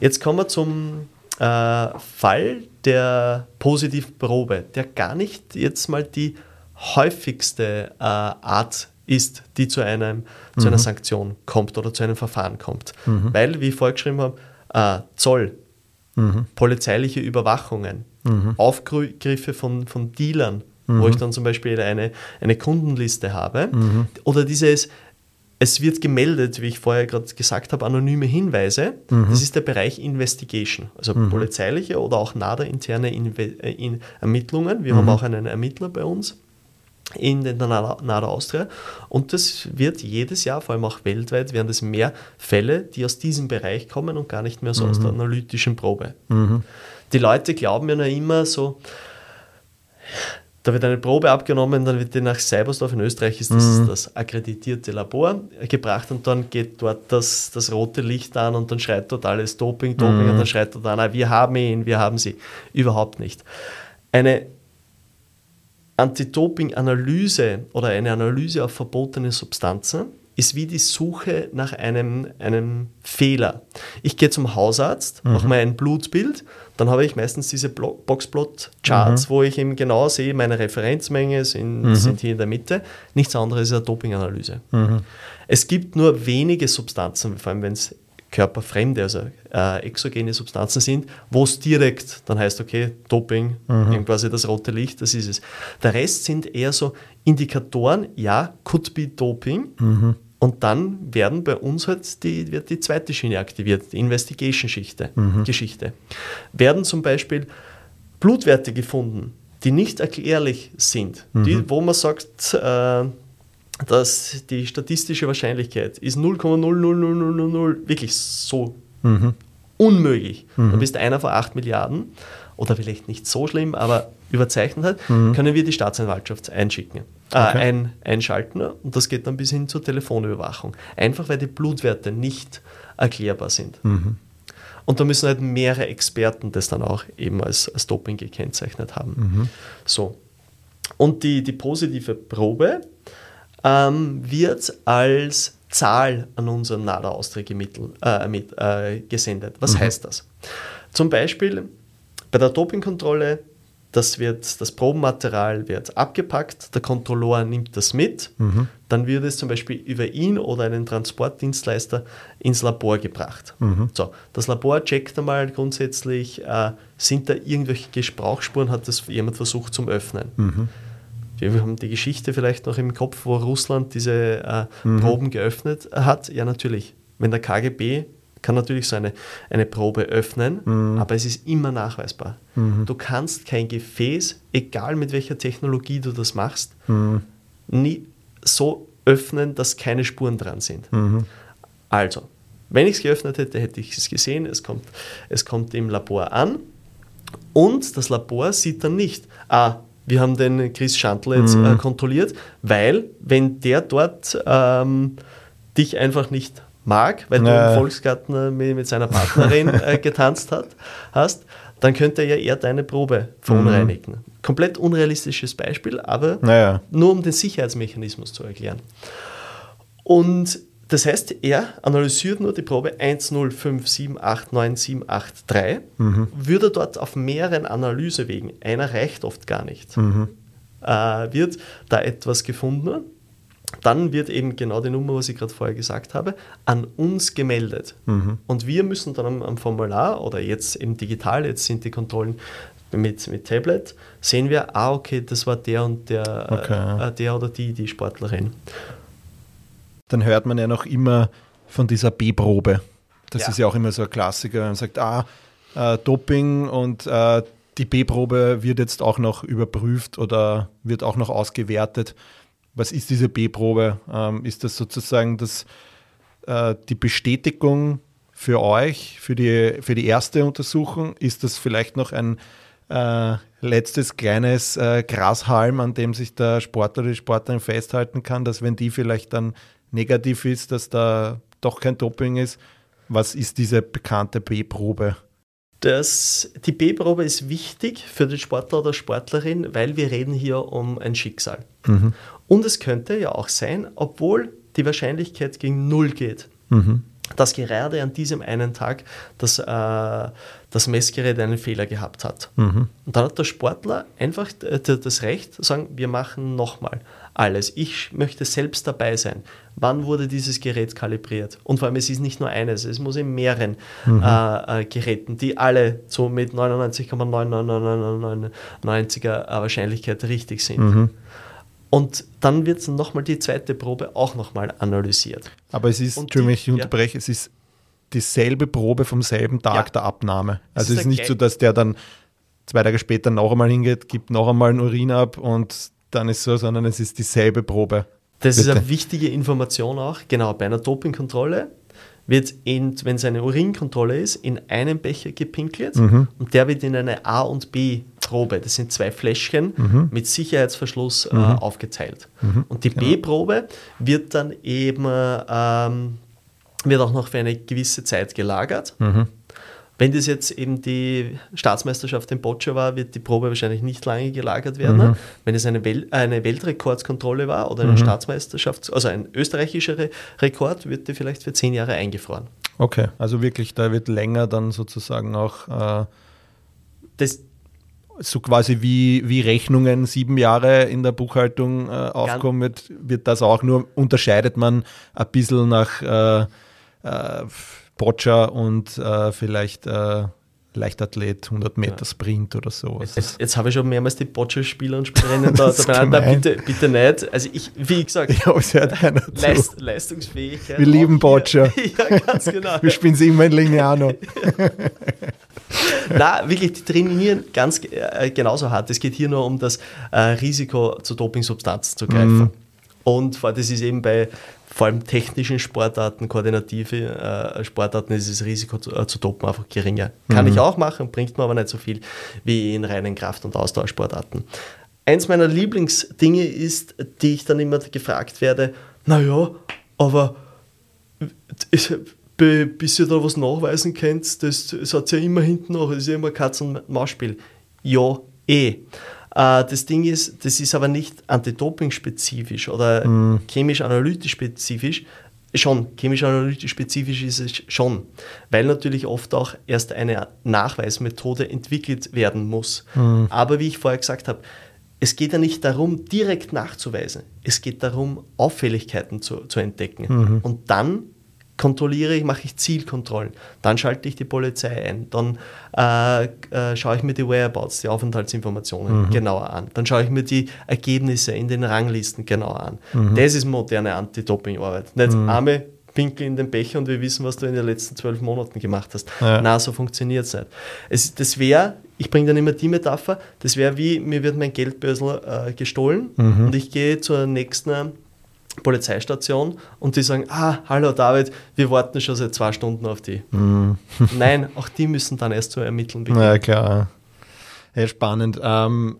Jetzt kommen wir zum äh, Fall der positiven Probe, der gar nicht jetzt mal die häufigste äh, Art ist, die zu, einem, mhm. zu einer mhm. Sanktion kommt oder zu einem Verfahren kommt. Mhm. Weil, wie ich vorgeschrieben habe, äh, Zoll, mhm. polizeiliche Überwachungen, mhm. Aufgriffe von, von Dealern, wo ich dann zum Beispiel eine, eine Kundenliste habe, oder dieses es wird gemeldet, wie ich vorher gerade gesagt habe, anonyme Hinweise. Mhm. Das ist der Bereich Investigation, also mhm. polizeiliche oder auch NADA-interne äh, Ermittlungen. Wir mhm. haben auch einen Ermittler bei uns in der NADA Austria. Und das wird jedes Jahr, vor allem auch weltweit, werden es mehr Fälle, die aus diesem Bereich kommen und gar nicht mehr so mhm. aus der analytischen Probe. Mhm. Die Leute glauben ja noch immer so, Da wird eine Probe abgenommen, dann wird die nach Seibersdorf in Österreich ist das mhm. das akkreditierte Labor gebracht und dann geht dort das, das rote Licht an und dann schreit dort alles Doping, Doping mhm. und dann schreit dort an, wir haben ihn, wir haben sie. Überhaupt nicht. Eine Anti-Doping-Analyse oder eine Analyse auf verbotene Substanzen ist wie die Suche nach einem, einem Fehler. Ich gehe zum Hausarzt, mhm. mache mir ein Blutbild, dann habe ich meistens diese Boxplot-Charts, mhm. wo ich eben genau sehe, meine Referenzmenge sind, mhm. sind hier in der Mitte. Nichts anderes ist eine Dopinganalyse. Mhm. Es gibt nur wenige Substanzen, vor allem wenn es körperfremde, also äh, exogene Substanzen sind, wo es direkt dann heißt, okay, Doping, mhm. quasi das rote Licht, das ist es. Der Rest sind eher so Indikatoren, ja, could be Doping. Mhm. Und dann werden bei uns halt die, wird die zweite Schiene aktiviert, die Investigation-Geschichte. Mhm. Geschichte. Werden zum Beispiel Blutwerte gefunden, die nicht erklärlich sind, mhm. die, wo man sagt, äh, dass die statistische Wahrscheinlichkeit ist 0,00000 wirklich so mhm. unmöglich. Mhm. Du bist einer von 8 Milliarden oder vielleicht nicht so schlimm, aber überzeichnet hat, mhm. können wir die Staatsanwaltschaft einschicken, äh, ein, einschalten und das geht dann bis hin zur Telefonüberwachung. Einfach weil die Blutwerte nicht erklärbar sind. Mhm. Und da müssen halt mehrere Experten das dann auch eben als, als Doping gekennzeichnet haben. Mhm. So. Und die, die positive Probe ähm, wird als Zahl an unseren NADA-Austrägemittel äh, mit, äh, gesendet. Was mhm. heißt das? Zum Beispiel bei der Dopingkontrolle, das, wird, das Probenmaterial wird abgepackt, der Kontrolleur nimmt das mit, mhm. dann wird es zum Beispiel über ihn oder einen Transportdienstleister ins Labor gebracht. Mhm. So, das Labor checkt einmal grundsätzlich, äh, sind da irgendwelche Gebrauchsspuren, hat das jemand versucht zum Öffnen. Wir haben die Geschichte vielleicht noch im Kopf, wo Russland diese äh, mhm. Proben geöffnet hat. Ja, natürlich. Wenn der KGB kann natürlich so eine, eine Probe öffnen, mhm. aber es ist immer nachweisbar. Mhm. Du kannst kein Gefäß, egal mit welcher Technologie du das machst, mhm. nie so öffnen, dass keine Spuren dran sind. Mhm. Also, wenn ich es geöffnet hätte, hätte ich es gesehen. Es kommt, es kommt im Labor an und das Labor sieht dann nicht, ah, wir haben den Chris Schandl jetzt mhm. äh, kontrolliert, weil wenn der dort ähm, dich einfach nicht mag, weil naja. du im Volksgarten mit, mit seiner Partnerin äh, getanzt hat, hast, dann könnte er ja eher deine Probe verunreinigen. Mhm. Komplett unrealistisches Beispiel, aber naja. nur um den Sicherheitsmechanismus zu erklären. Und das heißt, er analysiert nur die Probe 105789783, mhm. würde dort auf mehreren Analysewegen, einer reicht oft gar nicht, mhm. äh, wird da etwas gefunden. Dann wird eben genau die Nummer, was ich gerade vorher gesagt habe, an uns gemeldet. Mhm. Und wir müssen dann am, am, Formular oder jetzt eben digital, jetzt sind die Kontrollen mit, mit Tablet, sehen wir, ah, okay, das war der und der, okay. äh, der oder die, die Sportlerin dann hört man ja noch immer von dieser B-Probe. Das ja. ist ja auch immer so ein Klassiker. Man sagt, ah, äh, Doping und äh, die B-Probe wird jetzt auch noch überprüft oder wird auch noch ausgewertet. Was ist diese B-Probe? Ähm, ist das sozusagen das, äh, die Bestätigung für euch, für die, für die erste Untersuchung? Ist das vielleicht noch ein äh, letztes kleines äh, Grashalm, an dem sich der Sportler oder die Sportlerin festhalten kann, dass wenn die vielleicht dann negativ ist, dass da doch kein Doping ist. Was ist diese bekannte B-Probe? die B-Probe ist wichtig für den Sportler oder Sportlerin, weil wir reden hier um ein Schicksal. Mhm. Und es könnte ja auch sein, obwohl die Wahrscheinlichkeit gegen Null geht, mhm. Dass gerade an diesem einen Tag das, äh, das Messgerät einen Fehler gehabt hat. Mhm. Und dann hat der Sportler einfach das Recht zu sagen, wir machen nochmal alles. Ich möchte selbst dabei sein. Wann wurde dieses Gerät kalibriert? Und vor allem, es ist nicht nur eines, es muss in mehreren mhm. äh, äh, Geräten, die alle so mit 99,9999er Wahrscheinlichkeit richtig sind. Mhm. Und dann wird nochmal die zweite Probe auch nochmal analysiert. Aber es ist, Entschuldigung, ich unterbreche, ja. es ist dieselbe Probe vom selben Tag ja. der Abnahme. Also es ist, ist nicht so, dass der dann zwei Tage später noch einmal hingeht, gibt noch einmal einen Urin ab und dann ist so, sondern es ist dieselbe Probe. Das Bitte. ist eine wichtige Information auch. Genau, bei einer Dopingkontrolle wird, in, wenn es eine Urinkontrolle ist, in einen Becher gepinkelt mhm. und der wird in eine A- und B-Probe das sind zwei Fläschchen mit Sicherheitsverschluss äh, aufgeteilt. Und die B-Probe wird dann eben ähm, wird auch noch für eine gewisse Zeit gelagert. Wenn das jetzt eben die Staatsmeisterschaft in Boccia war, wird die Probe wahrscheinlich nicht lange gelagert werden. Wenn es eine, Wel eine Weltrekordskontrolle war oder eine Staatsmeisterschaft, also ein österreichischer Re Rekord, wird die vielleicht für zehn Jahre eingefroren. Okay, also wirklich, da wird länger dann sozusagen auch äh, Das, so quasi wie, wie Rechnungen sieben Jahre in der Buchhaltung äh, aufkommen, wird, wird das auch nur, unterscheidet man ein bisschen nach äh, äh, Boccia und äh, vielleicht äh, Leichtathlet, 100 Meter Sprint oder sowas. jetzt, jetzt habe ich schon mehrmals die Boccia-Spieler und Spielerinnen da, da. Da bitte, bitte nicht. Also ich, wie gesagt, Ja, es hört einer zu. Leist, Leistungsfähigkeit. Wir lieben Boccia. ja, ganz genau. Wir spielen sie immer in Lignano. Na, wirklich, die trainieren ganz äh, genauso hart. Es geht hier nur um das äh, Risiko, zu Dopingsubstanzen zu greifen. Mhm. Und das ist eben bei vor allem technischen Sportarten, koordinative äh, Sportarten, ist das Risiko zu, äh, zu dopen einfach geringer. Kann Mhm. ich auch machen, bringt mir aber nicht so viel wie in reinen Kraft- und Ausdauersportarten. Eins meiner Lieblingsdinge ist, die ich dann immer gefragt werde, naja, aber bis ihr da was nachweisen könnt, das, das hat ja immer hinten noch, das ist ja immer Katz- und Maus-Spiel. Ja, eh. Äh, das Ding ist, das ist aber nicht antidoping-spezifisch oder chemisch-analytisch-spezifisch. Schon, chemisch-analytisch spezifisch ist es schon, weil natürlich oft auch erst eine Nachweismethode entwickelt werden muss. Aber wie ich vorher gesagt habe, es geht ja nicht darum, direkt nachzuweisen. Es geht darum, Auffälligkeiten zu, zu entdecken. Und dann kontrolliere ich, mache ich Zielkontrollen. Dann schalte ich die Polizei ein. Dann äh, äh, schaue ich mir die Whereabouts, die Aufenthaltsinformationen genauer an. Dann schaue ich mir die Ergebnisse in den Ranglisten genauer an. Das ist moderne Anti-Doping-Arbeit. Nicht arme Pinkel in den Becher und wir wissen, was du in den letzten zwölf Monaten gemacht hast. Ja. Na, so funktioniert es nicht. Es, das wäre, ich bringe dann immer die Metapher, das wäre wie, mir wird mein Geldbörsel äh, gestohlen und ich gehe zur nächsten Polizeistation und die sagen, ah, hallo David, wir warten schon seit zwei Stunden auf die. Nein, auch die müssen dann erst zu ermitteln beginnen. Ja, klar. Ja, spannend. Ähm,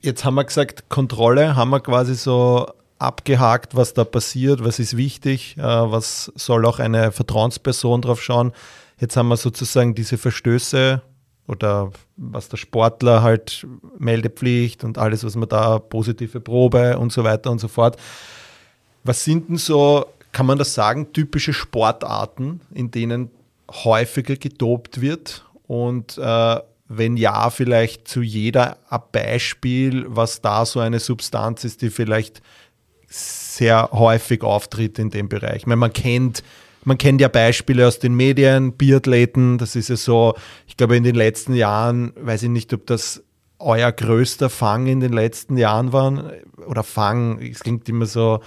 jetzt haben wir gesagt, Kontrolle haben wir quasi so abgehakt, was da passiert, was ist wichtig, äh, was soll auch eine Vertrauensperson drauf schauen. Jetzt haben wir sozusagen diese Verstöße oder was der Sportler halt Meldepflicht und alles, was man da, positive Probe und so weiter und so fort. Was sind denn so, kann man das sagen, typische Sportarten, in denen häufiger gedopt wird? Und äh, wenn ja, vielleicht zu jeder ein Beispiel, was da so eine Substanz ist, die vielleicht sehr häufig auftritt in dem Bereich. Ich meine, man kennt, man kennt ja Beispiele aus den Medien, Biathleten, das ist ja so, ich glaube in den letzten Jahren, weiß ich nicht, ob das euer größter Fang in den letzten Jahren war oder Fang, es klingt immer so,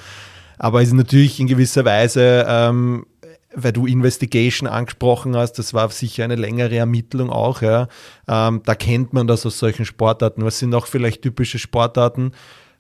aber es ist natürlich in gewisser Weise, ähm, weil du Investigation angesprochen hast, das war sicher eine längere Ermittlung auch, ja. Ähm, da kennt man das aus solchen Sportarten. Was sind auch vielleicht typische Sportarten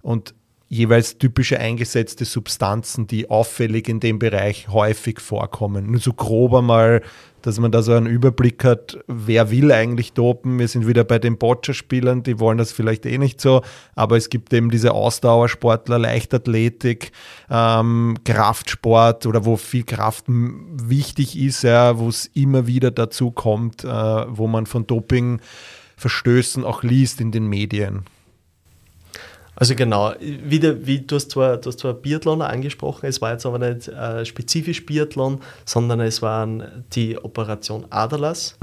und jeweils typische eingesetzte Substanzen, die auffällig in dem Bereich häufig vorkommen. Nur so grober mal, dass man da so einen Überblick hat, wer will eigentlich dopen. Wir sind wieder bei den Boccia-Spielern, die wollen das vielleicht eh nicht so, aber es gibt eben diese Ausdauersportler, Leichtathletik, ähm, Kraftsport oder wo viel Kraft wichtig ist, ja, wo es immer wieder dazu kommt, äh, wo man von Dopingverstößen auch liest in den Medien. Also genau, wieder, wie du hast zwar, du hast zwar Biathlon angesprochen, es war jetzt aber nicht äh, spezifisch Biathlon, sondern es waren die Operation Adalas,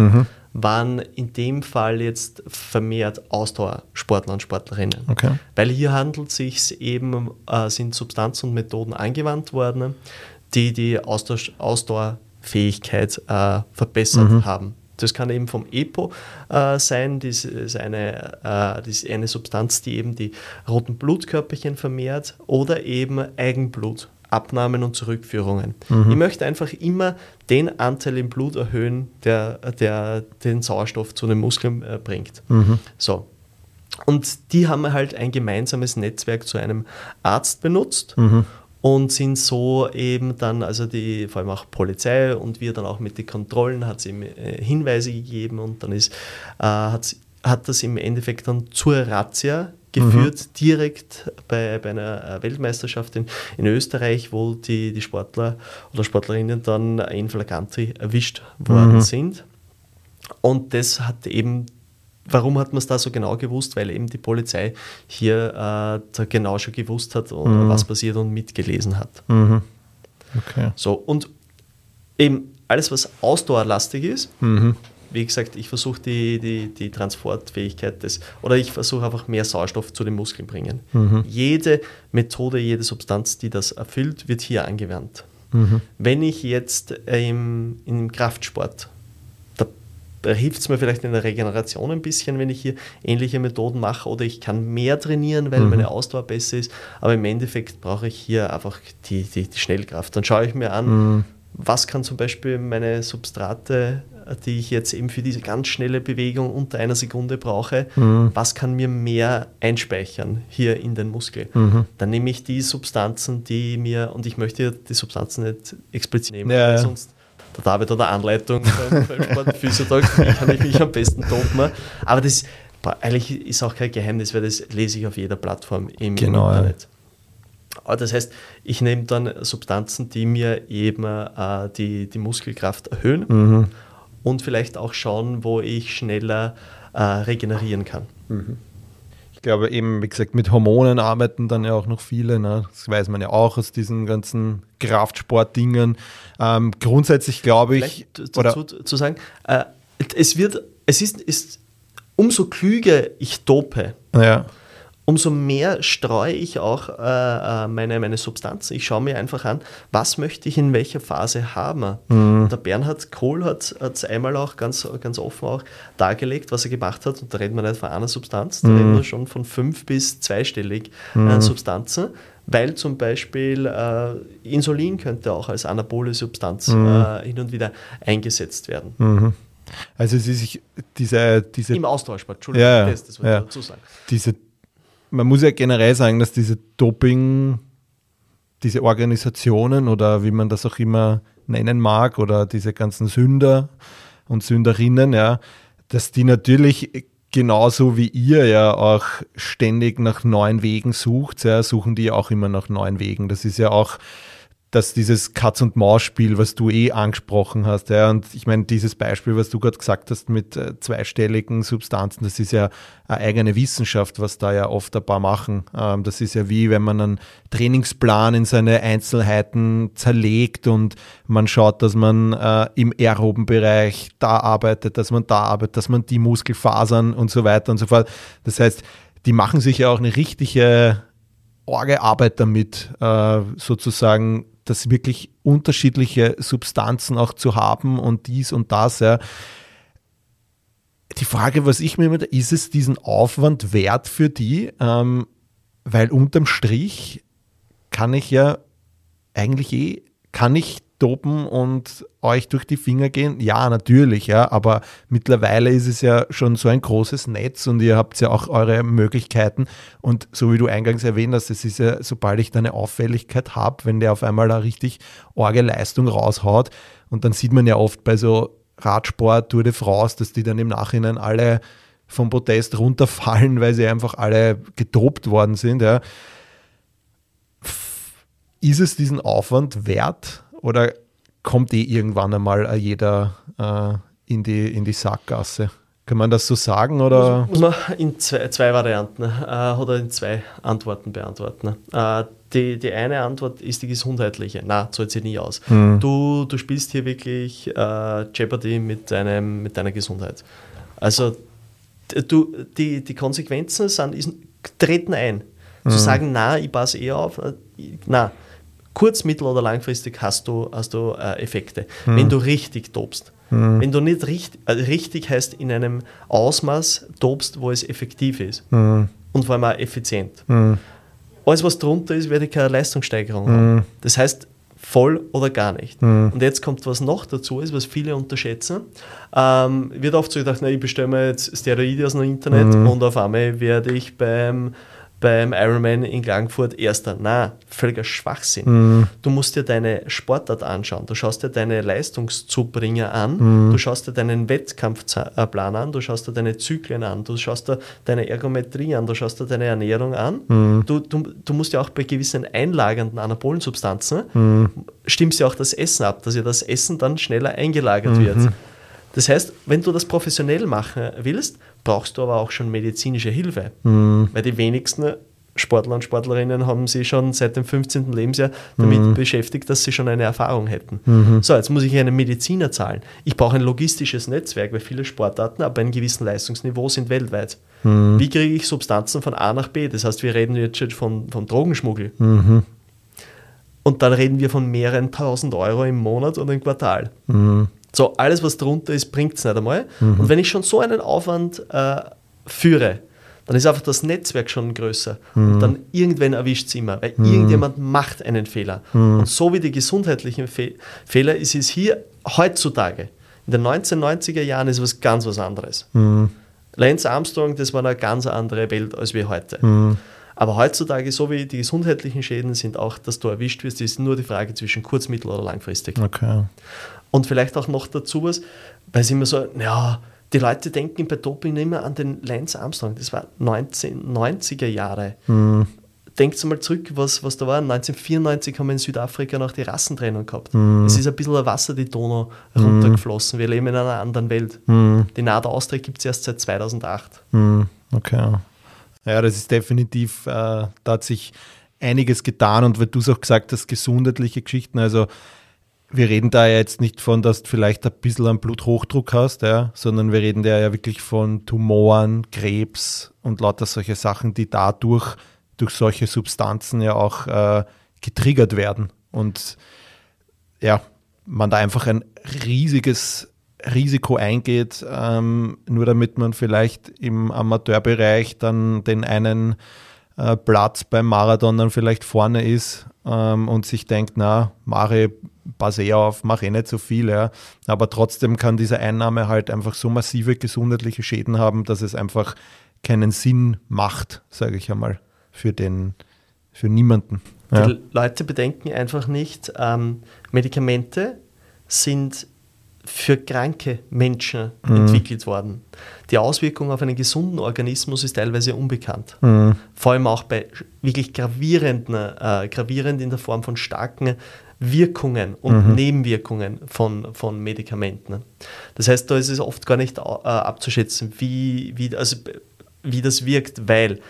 waren in dem Fall jetzt vermehrt Ausdauersportler und Sportlerinnen. Okay. Weil hier handelt es sich eben, äh, sind Substanzen und Methoden angewandt worden, die die Ausdauer, Ausdauerfähigkeit äh, verbessert haben. Das kann eben vom EPO äh, sein, das ist, eine, äh, das ist eine Substanz, die eben die roten Blutkörperchen vermehrt oder eben Eigenblut, Abnahmen und Zurückführungen. Ich möchte einfach immer den Anteil im Blut erhöhen, der, der den Sauerstoff zu den Muskeln äh, bringt. So, und die haben halt ein gemeinsames Netzwerk zu einem Arzt benutzt und sind so eben dann, also die, vor allem auch Polizei und wir dann auch mit den Kontrollen, hat es ihm äh, Hinweise gegeben und dann ist, äh, hat's, hat das im Endeffekt dann zur Razzia geführt, mhm. direkt bei, bei einer Weltmeisterschaft in, in Österreich, wo die, die Sportler oder Sportlerinnen dann in Flagranti erwischt worden mhm. sind. Und das hat eben Warum hat man es da so genau gewusst? Weil eben die Polizei hier äh, genau schon gewusst hat, mhm. was passiert und mitgelesen hat. Mhm. Okay. So, und eben alles, was ausdauerlastig ist, mhm. wie gesagt, ich versuche die, die, die Transportfähigkeit des, oder ich versuche einfach mehr Sauerstoff zu den Muskeln bringen. Mhm. Jede Methode, jede Substanz, die das erfüllt, wird hier angewandt. Mhm. Wenn ich jetzt im, im Kraftsport da hilft es mir vielleicht in der Regeneration ein bisschen, wenn ich hier ähnliche Methoden mache oder ich kann mehr trainieren, weil mhm. meine Ausdauer besser ist. Aber im Endeffekt brauche ich hier einfach die, die, die Schnellkraft. Dann schaue ich mir an, mhm. was kann zum Beispiel meine Substrate, die ich jetzt eben für diese ganz schnelle Bewegung unter einer Sekunde brauche, mhm. was kann mir mehr einspeichern hier in den Muskel. Mhm. Dann nehme ich die Substanzen, die mir, und ich möchte die Substanzen nicht explizit nehmen, ja, weil sonst der David hat eine Anleitung beim, beim wie kann ich mich am besten toppen. Aber das eigentlich ist auch kein Geheimnis, weil das lese ich auf jeder Plattform im genau, Internet. Aber das heißt, ich nehme dann Substanzen, die mir eben äh, die, die Muskelkraft erhöhen mhm. und vielleicht auch schauen, wo ich schneller äh, regenerieren kann. Mhm glaube eben, wie gesagt, mit Hormonen arbeiten dann ja auch noch viele. Ne? Das weiß man ja auch aus diesen ganzen Kraftsportdingen. Ähm, grundsätzlich glaube ich. Dazu oder, zu sagen, äh, es wird, es ist, ist umso klüger ich dope. Ja umso mehr streue ich auch äh, äh, meine, meine Substanzen. Ich schaue mir einfach an, was möchte ich in welcher Phase haben. Mhm. Der Bernhard Kohl hat es einmal auch ganz, ganz offen auch dargelegt, was er gemacht hat. Und da reden wir nicht von einer Substanz, da mhm. reden wir schon von fünf bis zweistellig äh, mhm. Substanzen weil zum Beispiel äh, Insulin könnte auch als anabole Substanz mhm. äh, hin und wieder eingesetzt werden. Mhm. Also es ist diese, diese im Austauschsport, Entschuldigung, ja, das, das ja. dazu sagen. Diese man muss ja generell sagen, dass diese Doping, diese Organisationen oder wie man das auch immer nennen mag, oder diese ganzen Sünder und Sünderinnen, ja, dass die natürlich genauso wie ihr ja auch ständig nach neuen Wegen sucht, ja, suchen die auch immer nach neuen Wegen. Das ist ja auch dass dieses Katz- und Maus-Spiel, was du eh angesprochen hast, ja, und ich meine, dieses Beispiel, was du gerade gesagt hast mit äh, zweistelligen Substanzen, das ist ja eine eigene Wissenschaft, was da ja oft ein paar machen. Ähm, das ist ja wie, wenn man einen Trainingsplan in seine Einzelheiten zerlegt und man schaut, dass man äh, im aeroben Bereich da arbeitet, dass man da arbeitet, dass man die Muskelfasern und so weiter und so fort. Das heißt, die machen sich ja auch eine richtige Orgearbeit damit, äh, sozusagen das wirklich unterschiedliche Substanzen auch zu haben und dies und das. Ja. Die Frage, was ich mir immer, ist es diesen Aufwand wert für die? Ähm, weil unterm Strich kann ich ja eigentlich eh, kann ich dopen und euch durch die Finger gehen? Ja, natürlich, ja, aber mittlerweile ist es ja schon so ein großes Netz und ihr habt ja auch eure Möglichkeiten. Und so wie du eingangs erwähnt hast, es ist ja, sobald ich da eine Auffälligkeit habe, wenn der auf einmal da richtig orge Leistung raushaut, und dann sieht man ja oft bei so Radsport, Tour de France, dass die dann im Nachhinein alle vom Protest runterfallen, weil sie einfach alle gedopt worden sind. Ja. Ist es diesen Aufwand wert? Oder kommt eh irgendwann einmal jeder äh, in, die, in die Sackgasse? Kann man das so sagen? Oder? Muss man in zwei, zwei Varianten äh, oder in zwei Antworten beantworten. Äh, die, die eine Antwort ist die gesundheitliche. Na, zahlt sich nie aus. Mhm. Du, du spielst hier wirklich äh, Jeopardy mit, deinem, mit deiner Gesundheit. Also du, die, die Konsequenzen sind, treten ein. Mhm. Zu sagen, na, ich passe eh auf, äh, na, kurz-, mittel- oder langfristig hast du, hast du äh, Effekte, mhm. wenn du richtig tobst. Mhm. Wenn du nicht richtig, also richtig heißt in einem Ausmaß tobst, wo es effektiv ist mhm. und vor allem auch effizient. Hm. Alles, was drunter ist, werde ich keine Leistungssteigerung haben. Hm. Das heißt, voll oder gar nicht. Mhm. Und jetzt kommt was noch dazu, ist, was viele unterschätzen. Ähm, wird oft so gedacht, na, ich bestelle mir jetzt Steroide aus dem Internet mhm. und auf einmal werde ich beim beim Ironman in Klagenfurt Erster. Na, völliger Schwachsinn. Mhm. Du musst dir deine Sportart anschauen, du schaust dir deine Leistungszubringer an, Mhm. du schaust dir deinen Wettkampfplan an, du schaust dir deine Zyklen an, du schaust dir deine Ergometrie an, du schaust dir deine Ernährung an. Mhm. Du, du, du musst ja auch bei gewissen einlagernden Anabolensubstanzen, Mhm. stimmst ja auch das Essen ab, dass ja das Essen dann schneller eingelagert Mhm. wird. Das heißt, wenn du das professionell machen willst, brauchst du aber auch schon medizinische Hilfe. Mhm. Weil die wenigsten Sportler und Sportlerinnen haben sich schon seit dem 15. Lebensjahr damit beschäftigt, dass sie schon eine Erfahrung hätten. So, jetzt muss ich einen Mediziner zahlen. Ich brauche ein logistisches Netzwerk, weil viele Sportarten ab einem gewissen Leistungsniveau sind weltweit. Wie kriege ich Substanzen von A nach B? Das heißt, wir reden jetzt schon von, von Drogenschmuggel. Und dann reden wir von mehreren tausend Euro im Monat und im Quartal. So, alles, was drunter ist, bringt es nicht einmal. Und wenn ich schon so einen Aufwand äh, führe, dann ist einfach das Netzwerk schon größer. Und dann irgendwann erwischt es immer, weil irgendjemand macht einen Fehler. Und so wie die gesundheitlichen Fe Fehler ist es hier heutzutage. In den 1990er Jahren ist was ganz was anderes. Lance Armstrong, das war eine ganz andere Welt als wir heute. Aber heutzutage, so wie die gesundheitlichen Schäden sind, auch, dass du erwischt wirst, ist nur die Frage zwischen kurz-, mittel- oder langfristig. Okay. Und vielleicht auch noch dazu was, weil es immer so, ja, die Leute denken bei Doping mehr an den Lance Armstrong, das war 1990er Jahre. Denkt mal zurück, was, was da war. 1994 haben wir in Südafrika noch die Rassentrennung gehabt. Es ist ein bisschen Wasser die Donau runtergeflossen. Wir leben in einer anderen Welt. Die NADA Austria gibt es erst seit 2008. Hm, Okay. Ja, das ist definitiv, äh, da hat sich einiges getan und weil du es auch gesagt hast, gesundheitliche Geschichten, also wir reden da ja jetzt nicht von, dass du vielleicht ein bisschen einen Bluthochdruck hast, ja, sondern wir reden da ja wirklich von Tumoren, Krebs und lauter solche Sachen, die dadurch, durch solche Substanzen ja auch äh, getriggert werden. Und ja, man da einfach ein riesiges Risiko eingeht, ähm, nur damit man vielleicht im Amateurbereich dann den einen äh, Platz beim Marathon dann vielleicht vorne ist ähm, und sich denkt, na, Mare, pass eh auf, mach eh nicht so viel, ja. Aber trotzdem kann diese Einnahme halt einfach so massive gesundheitliche Schäden haben, dass es einfach keinen Sinn macht, sage ich einmal, für den, für niemanden. Ja. Die Leute bedenken einfach nicht, ähm, Medikamente sind für kranke Menschen entwickelt worden. Die Auswirkung auf einen gesunden Organismus ist teilweise unbekannt. Vor allem auch bei wirklich gravierenden, äh, gravierend in der Form von starken Wirkungen und Nebenwirkungen von, von Medikamenten. Das heißt, da ist es oft gar nicht äh, abzuschätzen, wie, wie, also, wie das wirkt, weil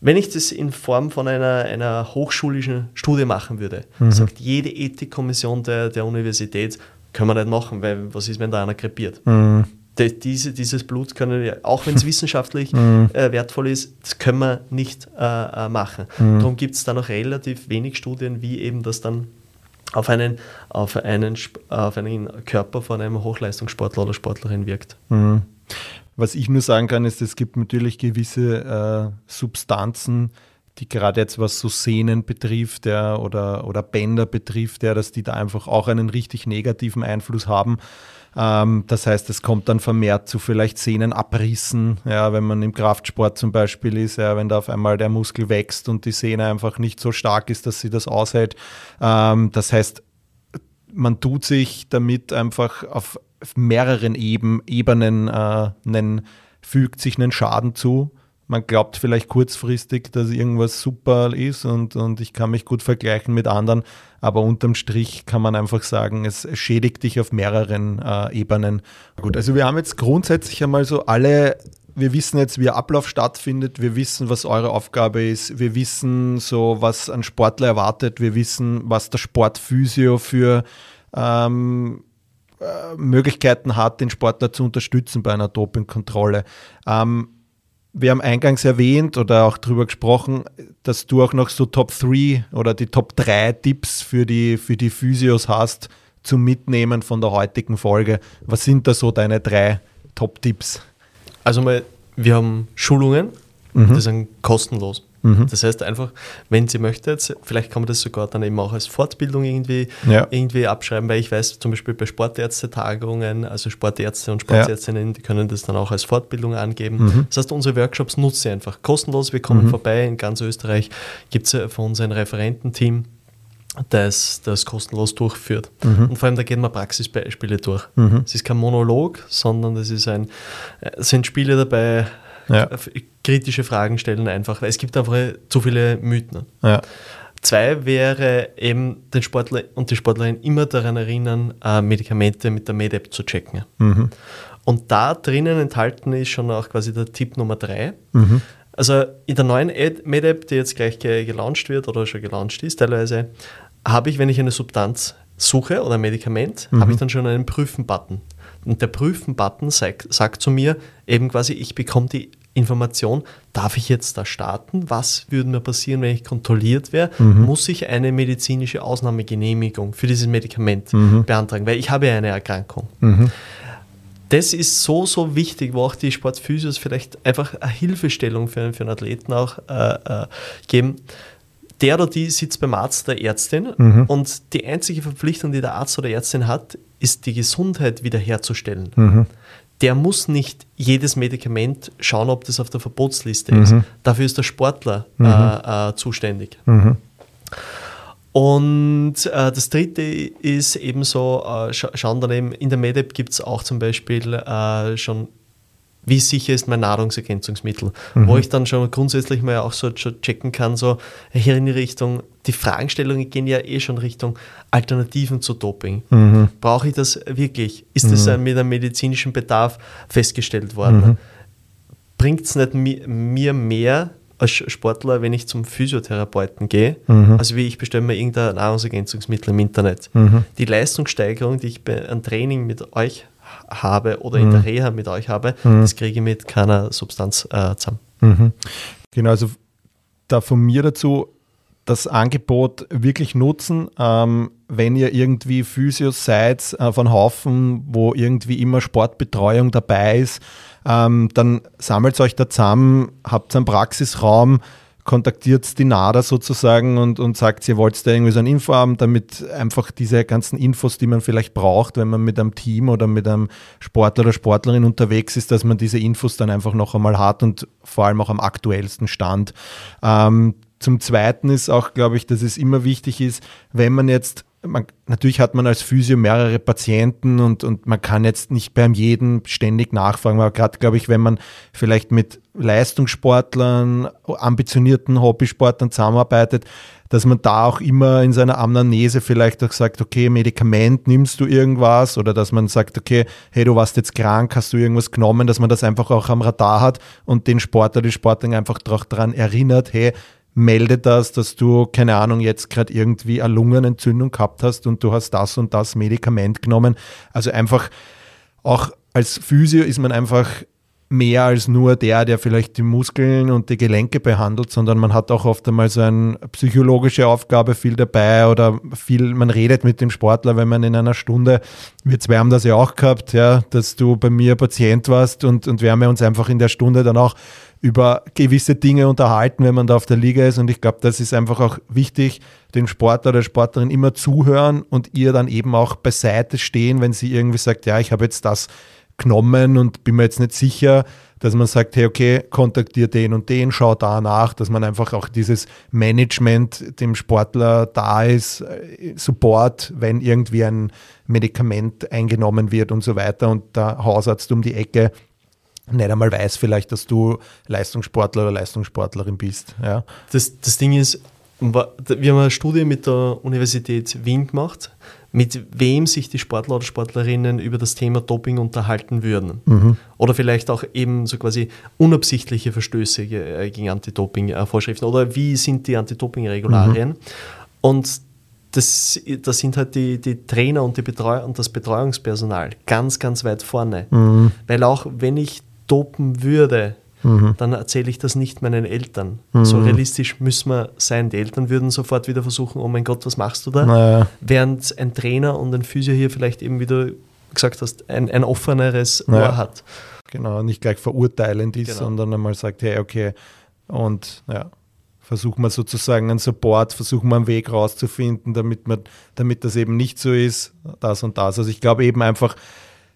wenn ich das in Form von einer, einer hochschulischen Studie machen würde, sagt jede Ethikkommission der, der Universität, können wir nicht machen, weil was ist, wenn da einer krepiert? Die, diese, dieses Blut können wir, auch wenn es wissenschaftlich äh, wertvoll ist, das können wir nicht äh, äh, machen. Darum gibt es da noch relativ wenig Studien, wie eben das dann auf einen, auf einen, auf einen Körper von einem Hochleistungssportler oder Sportlerin wirkt. Mhm. Was ich nur sagen kann, ist, es gibt natürlich gewisse äh, Substanzen, die gerade jetzt was so Sehnen betrifft ja, oder, oder Bänder betrifft, ja, dass die da einfach auch einen richtig negativen Einfluss haben. Ähm, das heißt, es kommt dann vermehrt zu vielleicht Sehnenabrissen, ja, wenn man im Kraftsport zum Beispiel ist, ja, wenn da auf einmal der Muskel wächst und die Sehne einfach nicht so stark ist, dass sie das aushält. Ähm, das heißt, man tut sich damit einfach auf mehreren Eben, Ebenen äh, einen, fügt sich einen Schaden zu. Man glaubt vielleicht kurzfristig, dass irgendwas super ist und, und ich kann mich gut vergleichen mit anderen, aber unterm Strich kann man einfach sagen, es schädigt dich auf mehreren äh, Ebenen. Gut, also wir haben jetzt grundsätzlich einmal so alle wir wissen jetzt, wie Ablauf stattfindet, wir wissen, was eure Aufgabe ist, wir wissen so, was ein Sportler erwartet, wir wissen, was der Sportphysio für ähm, äh, Möglichkeiten hat, den Sportler zu unterstützen bei einer Dopingkontrolle. Ähm, wir haben eingangs erwähnt oder auch darüber gesprochen, dass du auch noch so Top 3 oder die Top 3 Tipps für die, für die Physios hast zum Mitnehmen von der heutigen Folge. Was sind da so deine drei Top-Tipps? Also mal, wir haben Schulungen, die sind kostenlos. Mhm. Das heißt einfach, wenn sie möchte, vielleicht kann man das sogar dann eben auch als Fortbildung irgendwie, ja. irgendwie abschreiben, weil ich weiß, zum Beispiel bei Sportärztetagungen, also Sportärzte und Sportärztinnen, ja. die können das dann auch als Fortbildung angeben. Mhm. Das heißt, unsere Workshops nutzen sie einfach kostenlos. Wir kommen mhm. vorbei. In ganz Österreich gibt es von uns ein Referententeam das das kostenlos durchführt. Mhm. Und vor allem, da gehen wir Praxisbeispiele durch. Mhm. Es ist kein Monolog, sondern es ist ein, es sind Spiele dabei, ja. kritische Fragen stellen einfach, weil es gibt einfach zu viele Mythen. Ja. Zwei wäre eben den Sportler und die Sportlerin immer daran erinnern, äh, Medikamente mit der MedApp zu checken. Mhm. Und da drinnen enthalten ist schon auch quasi der Tipp Nummer drei. Mhm. Also in der neuen MedApp, die jetzt gleich gelauncht wird oder schon gelauncht ist teilweise, habe ich, wenn ich eine Substanz suche oder ein Medikament, mhm. habe ich dann schon einen Prüfen-Button. Und der Prüfen-Button sagt, sagt zu mir eben quasi, ich bekomme die Information, darf ich jetzt da starten? Was würde mir passieren, wenn ich kontrolliert wäre? Mhm. Muss ich eine medizinische Ausnahmegenehmigung für dieses Medikament mhm. beantragen? Weil ich habe ja eine Erkrankung. Mhm. Das ist so, so wichtig, wo auch die Sportphysios vielleicht einfach eine Hilfestellung für, für einen Athleten auch äh, äh, geben der oder die sitzt beim Arzt der Ärztin mhm. und die einzige Verpflichtung, die der Arzt oder Ärztin hat, ist die Gesundheit wiederherzustellen. Mhm. Der muss nicht jedes Medikament schauen, ob das auf der Verbotsliste mhm. ist. Dafür ist der Sportler mhm. äh, äh, zuständig. Mhm. Und äh, das dritte ist ebenso, äh, schauen dann eben, in der MedApp gibt es auch zum Beispiel äh, schon wie sicher ist mein Nahrungsergänzungsmittel, mhm. wo ich dann schon grundsätzlich mal auch so checken kann, so hier in die Richtung, die Fragestellungen gehen ja eh schon Richtung Alternativen zu Doping. Mhm. Brauche ich das wirklich? Ist das mhm. mit einem medizinischen Bedarf festgestellt worden? Mhm. Bringt es nicht mir mehr als Sportler, wenn ich zum Physiotherapeuten gehe, mhm. also wie ich bestelle mir irgendein Nahrungsergänzungsmittel im Internet. Mhm. Die Leistungssteigerung, die ich bei einem Training mit euch habe oder in der mhm. Reha mit euch habe, mhm. das kriege ich mit keiner Substanz äh, zusammen. Mhm. Genau, also da von mir dazu das Angebot wirklich nutzen, ähm, wenn ihr irgendwie Physios seid äh, von Haufen, wo irgendwie immer Sportbetreuung dabei ist, ähm, dann sammelt euch da zusammen, habt einen Praxisraum, kontaktiert die NADA sozusagen und, und sagt, ihr wollt da irgendwie so ein Info haben, damit einfach diese ganzen Infos, die man vielleicht braucht, wenn man mit einem Team oder mit einem Sportler oder Sportlerin unterwegs ist, dass man diese Infos dann einfach noch einmal hat und vor allem auch am aktuellsten Stand. Ähm, zum Zweiten ist auch, glaube ich, dass es immer wichtig ist, wenn man jetzt man, natürlich hat man als Physio mehrere Patienten und, und man kann jetzt nicht beim jedem ständig nachfragen, aber gerade, glaube ich, wenn man vielleicht mit Leistungssportlern, ambitionierten Hobbysportlern zusammenarbeitet, dass man da auch immer in seiner Amnese vielleicht auch sagt, okay, Medikament, nimmst du irgendwas? Oder dass man sagt, okay, hey, du warst jetzt krank, hast du irgendwas genommen, dass man das einfach auch am Radar hat und den Sportler, die Sportlerin einfach daran erinnert, hey, melde das, dass du, keine Ahnung, jetzt gerade irgendwie eine Lungenentzündung gehabt hast und du hast das und das Medikament genommen. Also einfach auch als Physio ist man einfach mehr als nur der, der vielleicht die Muskeln und die Gelenke behandelt, sondern man hat auch oft einmal so eine psychologische Aufgabe viel dabei oder viel, man redet mit dem Sportler, wenn man in einer Stunde, wir zwei haben das ja auch gehabt, ja, dass du bei mir Patient warst und, und wir haben uns einfach in der Stunde dann auch über gewisse Dinge unterhalten, wenn man da auf der Liga ist. Und ich glaube, das ist einfach auch wichtig, den Sportler oder Sportlerin immer zuhören und ihr dann eben auch beiseite stehen, wenn sie irgendwie sagt, ja, ich habe jetzt das genommen und bin mir jetzt nicht sicher, dass man sagt, hey, okay, kontaktiert den und den, schau da nach, dass man einfach auch dieses Management dem Sportler da ist, äh, Support, wenn irgendwie ein Medikament eingenommen wird und so weiter und der Hausarzt um die Ecke nicht einmal weiß vielleicht, dass du Leistungssportler oder Leistungssportlerin bist. Ja. Das, das Ding ist, wir haben eine Studie mit der Universität Wien gemacht, mit wem sich die Sportler oder Sportlerinnen über das Thema Doping unterhalten würden. Mhm. Oder vielleicht auch eben so quasi unabsichtliche Verstöße äh, gegen Anti-Doping-Vorschriften oder wie sind die Anti-Doping-Regularien. Mhm. Und das, das sind halt die, die Trainer und, die Betreu und das Betreuungspersonal ganz, ganz weit vorne. Mhm. Weil auch wenn ich dopen würde, mhm. dann erzähle ich das nicht meinen Eltern. Mhm. So realistisch müssen wir sein. Die Eltern würden sofort wieder versuchen, oh mein Gott, was machst du da? Naja. Während ein Trainer und ein Physio hier vielleicht eben, wie du gesagt hast, ein, ein offeneres naja. Ohr hat. Genau, nicht gleich verurteilend ist, genau. sondern einmal sagt, hey, okay, und ja, versuchen wir sozusagen einen Support, versuchen wir einen Weg rauszufinden, damit, man, damit das eben nicht so ist, das und das. Also ich glaube eben einfach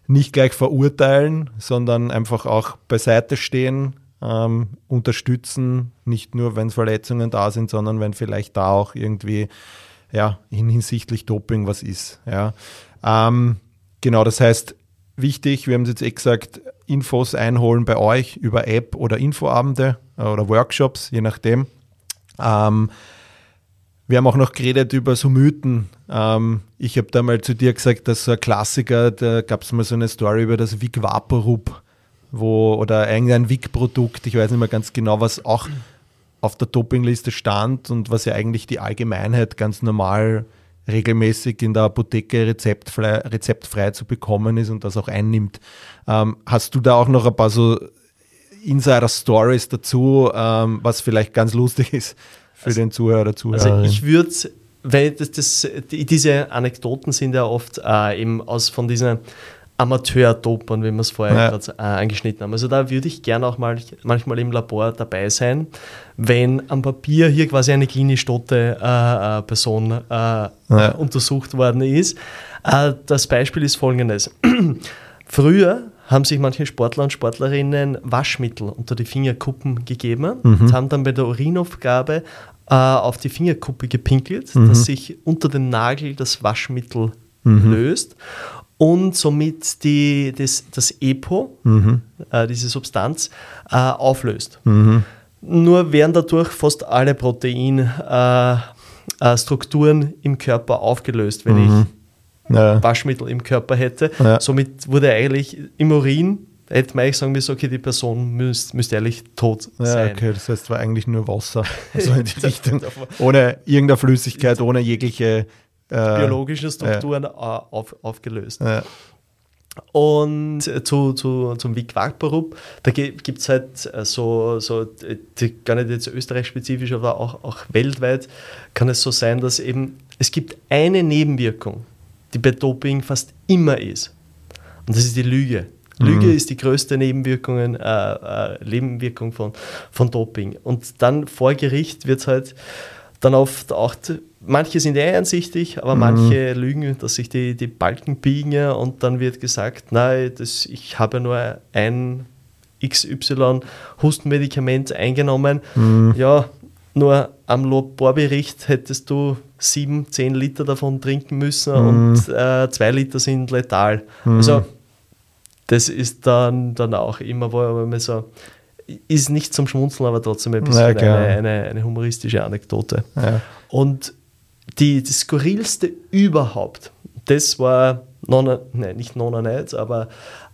nicht gleich verurteilen, sondern einfach auch beiseite stehen, ähm, unterstützen, nicht nur wenn Verletzungen da sind, sondern wenn vielleicht da auch irgendwie ja, hinsichtlich Doping was ist. Ja. Ähm, genau, das heißt, wichtig, wir haben es jetzt eh gesagt, Infos einholen bei euch über App oder Infoabende äh, oder Workshops, je nachdem. Ähm, wir haben auch noch geredet über so Mythen. Ähm, ich habe da mal zu dir gesagt, dass so ein Klassiker, da gab es mal so eine Story über das Vic Vaporub, wo, oder irgendein Vic-Produkt, ich weiß nicht mehr ganz genau, was auch auf der Dopingliste stand und was ja eigentlich die Allgemeinheit ganz normal regelmäßig in der Apotheke rezeptfrei, rezeptfrei zu bekommen ist und das auch einnimmt. Ähm, hast du da auch noch ein paar so Insider-Stories dazu, ähm, was vielleicht ganz lustig ist für also, den Zuhörer, Zuhörerin? Also ich würde, weil das, das, die, diese Anekdoten sind ja oft äh, eben aus von diesen Amateur-Dopern, wie wir es vorher ja. gerade äh, angeschnitten haben. Also da würde ich gerne auch mal manchmal im Labor dabei sein, wenn am Papier hier quasi eine klinisch tote äh, äh Person äh, ja. untersucht worden ist. Äh, das Beispiel ist folgendes. Früher haben sich manche Sportler und Sportlerinnen Waschmittel unter die Fingerkuppen gegeben mhm. und haben dann bei der Urinaufgabe äh, auf die Fingerkuppe gepinkelt, mhm. dass sich unter dem Nagel das Waschmittel mhm. löst und somit die, das, das EPO, mhm. äh, diese Substanz, äh, auflöst. Mhm. Nur werden dadurch fast alle Proteinstrukturen äh, im Körper aufgelöst, wenn mhm. ich ja. Waschmittel im Körper hätte. Ja. Somit wurde eigentlich im Urin hätte man eigentlich sagen müssen, okay, die Person müsste, müsste eigentlich tot ja, sein. Okay, das heißt, es war eigentlich nur Wasser, so in die Richtung. ohne irgendeine Flüssigkeit, ohne jegliche äh, biologischen Strukturen ja. auf, aufgelöst. Und zu, zu, zum Vaporub, da gibt es halt äh, so, so die, gar nicht jetzt österreich-spezifisch, aber auch, auch weltweit kann es so sein, dass eben es gibt eine Nebenwirkung, die bei Doping fast immer ist. Und das ist die Lüge. Lüge mhm. ist die größte Nebenwirkung, äh, äh, Nebenwirkung von, von Doping. Und dann vor Gericht wird es halt dann oft auch manche sind eher einsichtig, aber mhm. manche lügen, dass sich die, die Balken biegen und dann wird gesagt, nein, das, ich habe nur ein XY Hustenmedikament eingenommen. Mhm. Ja, nur am Laborbericht hättest du sieben, zehn Liter davon trinken müssen mhm. und äh, zwei Liter sind letal. Mhm. Also das ist dann, dann auch immer, wo man so ist nicht zum Schmunzeln, aber trotzdem ein bisschen ja, eine, eine, eine, humoristische Anekdote. Ja. Und die, das Skurrilste überhaupt, das war, Nona, nein, nicht Nona Nights, aber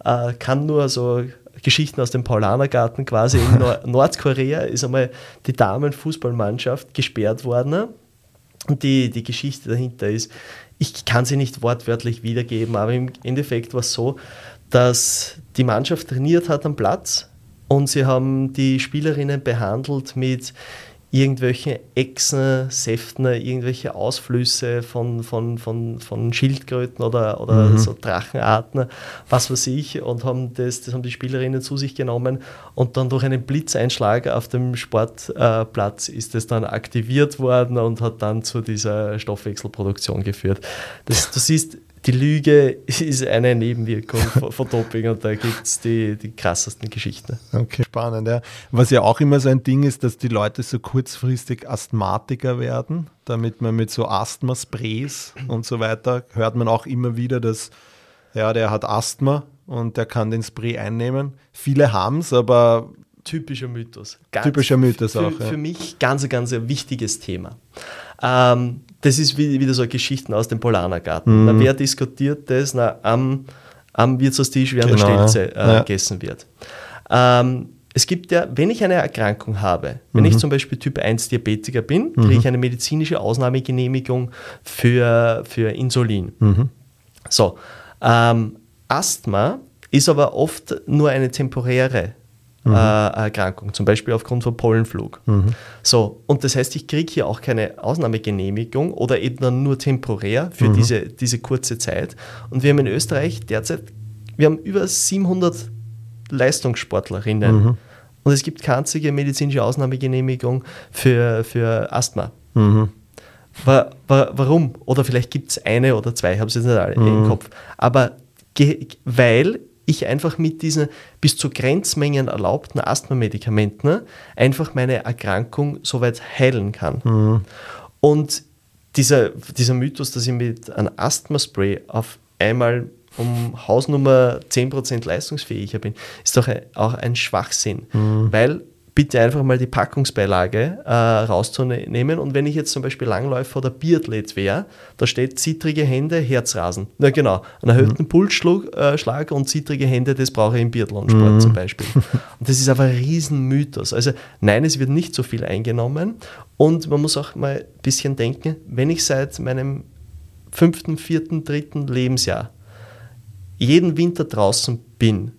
äh, kann nur so Geschichten aus dem Paulanergarten quasi. In Nord Nordkorea ist einmal die Damenfußballmannschaft gesperrt worden. Und die, die Geschichte dahinter ist, ich kann sie nicht wortwörtlich wiedergeben, aber im Endeffekt war es so, dass die Mannschaft trainiert hat am Platz und sie haben die Spielerinnen behandelt mit irgendwelche Echsen, Säften, irgendwelche Ausflüsse von, von, von, von Schildkröten oder, oder mhm. so Drachenarten, was weiß ich, und haben das, das haben die Spielerinnen zu sich genommen und dann durch einen Blitzeinschlag auf dem Sportplatz ist es dann aktiviert worden und hat dann zu dieser Stoffwechselproduktion geführt. Das, du siehst, die Lüge ist eine Nebenwirkung von, Doping und da gibt es die, die krassesten Geschichten. Okay, spannend. Ja. Was ja auch immer so ein Ding ist, dass die Leute so kurzfristig Asthmatiker werden, damit man mit so Asthma-Sprays und so weiter, hört man auch immer wieder, dass ja, der hat Asthma und der kann den Spray einnehmen. Viele haben es, aber typischer Mythos. Ganz typischer Mythos für, auch. Ja. Für mich ganz, ganz ein wichtiges Thema. Ähm, das ist wie, wieder so Geschichten aus dem Polanergarten. Mhm. Na, wer diskutiert das? Na, am, am Wirtshaustisch, während genau. der Stelze äh, ja. gegessen wird. Ähm, es gibt ja, wenn ich eine Erkrankung habe, wenn mhm. ich zum Beispiel Typ 1 Diabetiker bin, kriege ich mhm. eine medizinische Ausnahmegenehmigung für, für Insulin. Mhm. So, ähm, Asthma ist aber oft nur eine temporäre mhm. äh, Erkrankung, zum Beispiel aufgrund von Pollenflug. Mhm. So, und das heißt, ich kriege hier auch keine Ausnahmegenehmigung oder eben dann nur temporär für mhm. diese, diese kurze Zeit. Und wir haben in Österreich derzeit, wir haben über 700 Leistungssportlerinnen. Mhm. und es gibt keine einzige medizinische Ausnahmegenehmigung für, für Asthma. Mhm. War, war, warum? Oder vielleicht gibt es eine oder zwei, ich habe es jetzt nicht alle mhm. im Kopf. Aber weil ich einfach mit diesen bis zu Grenzmengen erlaubten Asthma-Medikamenten einfach meine Erkrankung soweit heilen kann. Mhm. Und dieser, dieser Mythos, dass ich mit einem Asthma-Spray auf einmal um Hausnummer 10% leistungsfähiger bin, ist doch auch ein Schwachsinn. Mhm. Weil bitte einfach mal die Packungsbeilage äh, rauszunehmen. Und wenn ich jetzt zum Beispiel Langläufer oder Biathlet wäre, da steht zittrige Hände, Herzrasen. Na genau, einen erhöhten mhm. Pulsschlag äh, und zittrige Hände, das brauche ich im Biathlonsport mhm. zum Beispiel. Und das ist aber ein Riesenmythos. Also nein, es wird nicht so viel eingenommen. Und man muss auch mal ein bisschen denken, wenn ich seit meinem fünften, vierten, dritten Lebensjahr jeden Winter draußen bin,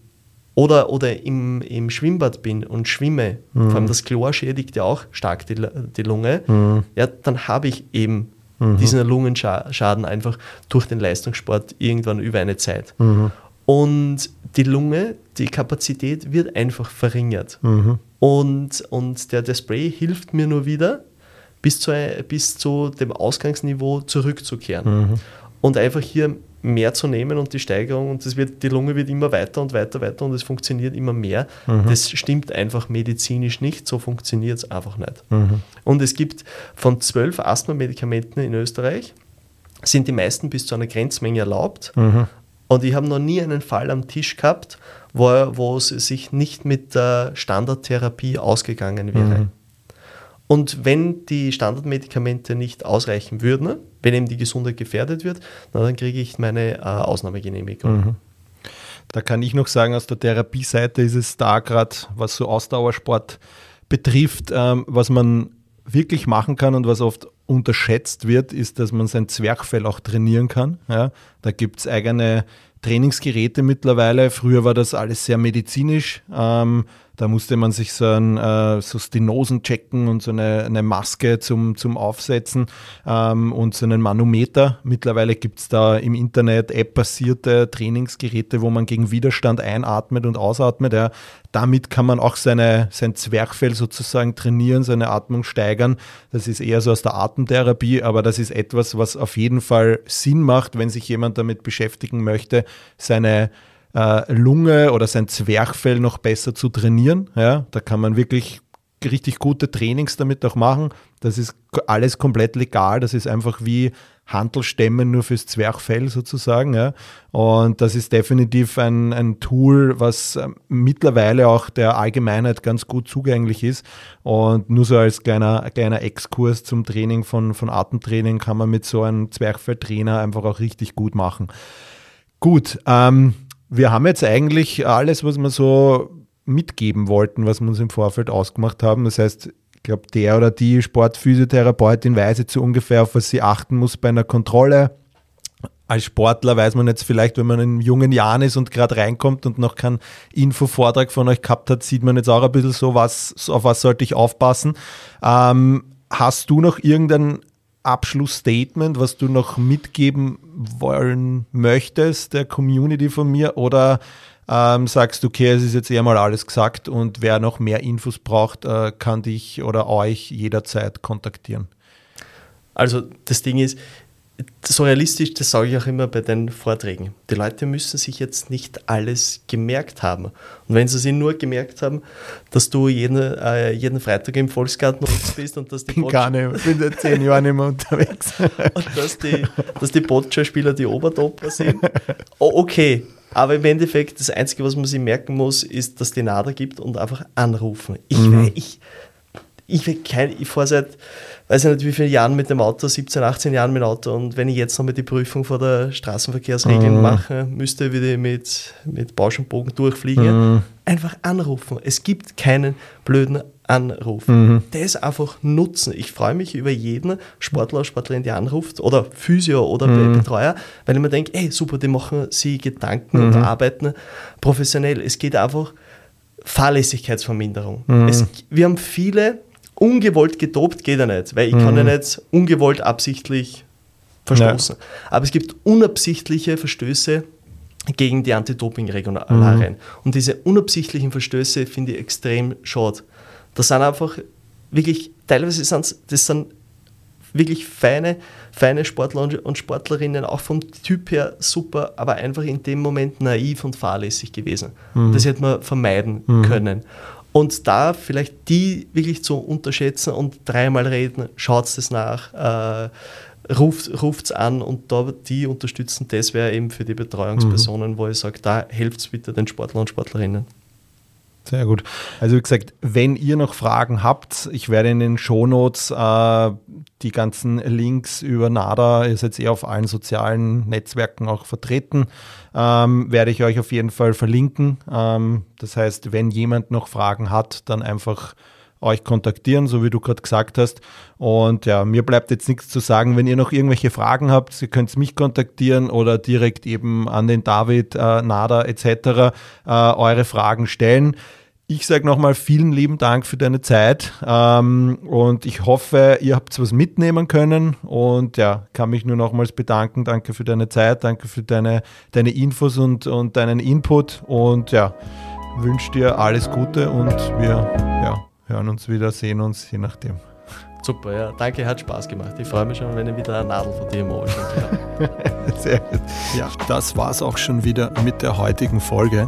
oder, oder im, im Schwimmbad bin und schwimme, mhm. vor allem das Chlor schädigt ja auch stark die, die Lunge, mhm. ja, dann habe ich eben mhm. diesen Lungenschaden einfach durch den Leistungssport irgendwann über eine Zeit. Mhm. Und die Lunge, die Kapazität wird einfach verringert. Mhm. Und, und der, der Spray hilft mir nur wieder, bis zu, bis zu dem Ausgangsniveau zurückzukehren. Mhm. Und einfach hier mehr zu nehmen und die Steigerung und das wird, die Lunge wird immer weiter und weiter, weiter und es funktioniert immer mehr. Mhm. Das stimmt einfach medizinisch nicht, so funktioniert es einfach nicht. Mhm. Und es gibt von zwölf Asthma-Medikamenten in Österreich, sind die meisten bis zu einer Grenzmenge erlaubt. Mhm. Und ich habe noch nie einen Fall am Tisch gehabt, wo, wo es sich nicht mit der Standardtherapie ausgegangen wäre. Und wenn die Standardmedikamente nicht ausreichen würden, wenn eben die Gesundheit gefährdet wird, dann kriege ich meine äh, Ausnahmegenehmigung. Mhm. Da kann ich noch sagen, aus der Therapieseite ist es da gerade, was so Ausdauersport betrifft, ähm, was man wirklich machen kann und was oft unterschätzt wird, ist, dass man sein Zwerchfell auch trainieren kann. Ja, da gibt es eigene Trainingsgeräte mittlerweile. Früher war das alles sehr medizinisch. Ähm, da musste man sich so, ein, äh, so Stenosen checken und so eine, eine Maske zum, zum Aufsetzen ähm, und so einen Manometer. Mittlerweile gibt es da im Internet App-basierte Trainingsgeräte, wo man gegen Widerstand einatmet und ausatmet. Ja. Damit kann man auch seine, sein Zwerchfell sozusagen trainieren, seine Atmung steigern. Das ist eher so aus der Atemtherapie, aber das ist etwas, was auf jeden Fall Sinn macht, wenn sich jemand damit beschäftigen möchte, seine äh, Lunge oder sein Zwerchfell noch besser zu trainieren. Ja, da kann man wirklich richtig gute Trainings damit auch machen. Das ist alles komplett legal. Das ist einfach wie Handelsstämmen nur fürs Zwerchfell sozusagen. Ja. Und das ist definitiv ein, ein Tool, was äh, mittlerweile auch der Allgemeinheit ganz gut zugänglich ist. Und nur so als kleiner, kleiner Exkurs zum Training von, von Atemtraining kann man mit so einem Zwerchfelltrainer einfach auch richtig gut machen. Gut, ähm, wir haben jetzt eigentlich alles, was wir so mitgeben wollten, was wir uns im Vorfeld ausgemacht haben. Das heißt, ich glaube, der oder die Sportphysiotherapeutin weiß jetzt so ungefähr, auf was sie achten muss bei einer Kontrolle. Als Sportler weiß man jetzt vielleicht, wenn man in jungen Jahren ist und gerade reinkommt und noch keinen Infovortrag von euch gehabt hat, sieht man jetzt auch ein bisschen so, was, auf was sollte ich aufpassen. Ähm, hast du noch irgendein Abschlussstatement, was du noch mitgeben wollen möchtest der Community von mir oder ähm, sagst du, okay, es ist jetzt eher mal alles gesagt und wer noch mehr Infos braucht, äh, kann dich oder euch jederzeit kontaktieren? Also das Ding ist, so realistisch, das sage ich auch immer bei den Vorträgen. Die Leute müssen sich jetzt nicht alles gemerkt haben. Und wenn sie sich nur gemerkt haben, dass du jeden, äh, jeden Freitag im Volksgarten bist und dass die bin gar nicht, bin seit zehn Jahren nicht mehr unterwegs. und dass die, dass die Boccia-Spieler die Obertopper sind. Oh, okay, aber im Endeffekt, das Einzige, was man sich merken muss, ist, dass die NADA gibt und einfach anrufen. Ich, mhm. ich, ich, ich, ich fahre seit weiß ich nicht wie viele Jahren mit dem Auto, 17, 18 Jahren mit dem Auto und wenn ich jetzt noch mal die Prüfung vor der Straßenverkehrsregeln mhm. mache, müsste wieder mit, mit Bausch und Bogen durchfliegen. Mhm. Einfach anrufen. Es gibt keinen blöden Anruf. Mhm. Das einfach nutzen. Ich freue mich über jeden Sportler, Sportlerin, die anruft oder Physio oder mhm. Betreuer, weil ich mir denke, ey, super, die machen sie Gedanken und mhm. arbeiten professionell. Es geht einfach Fahrlässigkeitsverminderung. Mhm. Es, wir haben viele ungewollt gedopt geht ja nicht, weil ich mhm. kann ja nicht ungewollt absichtlich verstoßen. Ja. Aber es gibt unabsichtliche Verstöße gegen die Anti-Doping-Regularien. Mhm. Und diese unabsichtlichen Verstöße finde ich extrem schade. Das sind einfach wirklich, teilweise sind das sind wirklich feine, feine Sportler und Sportlerinnen, auch vom Typ her super, aber einfach in dem Moment naiv und fahrlässig gewesen. Mhm. Das hätte man vermeiden mhm. können. Und da vielleicht die wirklich zu unterschätzen und dreimal reden, schaut es nach, äh, ruft es an und da die unterstützen, das wäre eben für die Betreuungspersonen, mhm. wo ich sage, da helft es bitte den Sportlern und Sportlerinnen. Sehr gut. Also wie gesagt, wenn ihr noch Fragen habt, ich werde in den Shownotes äh, die ganzen Links über NADA, ihr seid eh auf allen sozialen Netzwerken auch vertreten, ähm, werde ich euch auf jeden Fall verlinken. Ähm, das heißt, wenn jemand noch Fragen hat, dann einfach euch kontaktieren, so wie du gerade gesagt hast. Und ja, mir bleibt jetzt nichts zu sagen. Wenn ihr noch irgendwelche Fragen habt, ihr könnt mich kontaktieren oder direkt eben an den David, äh, Nada etc. Äh, eure Fragen stellen. Ich sage nochmal vielen lieben Dank für deine Zeit ähm, und ich hoffe, ihr habt was mitnehmen können und ja, kann mich nur nochmals bedanken. Danke für deine Zeit, danke für deine, deine Infos und, und deinen Input und ja, wünsche dir alles Gute und wir ja, hören uns wieder, sehen uns, je nachdem. Super, ja. Danke, hat Spaß gemacht. Ich freue mich schon, wenn ich wieder eine Nadel von dir im Ohr habe. Sehr gut. Ja, das war es auch schon wieder mit der heutigen Folge.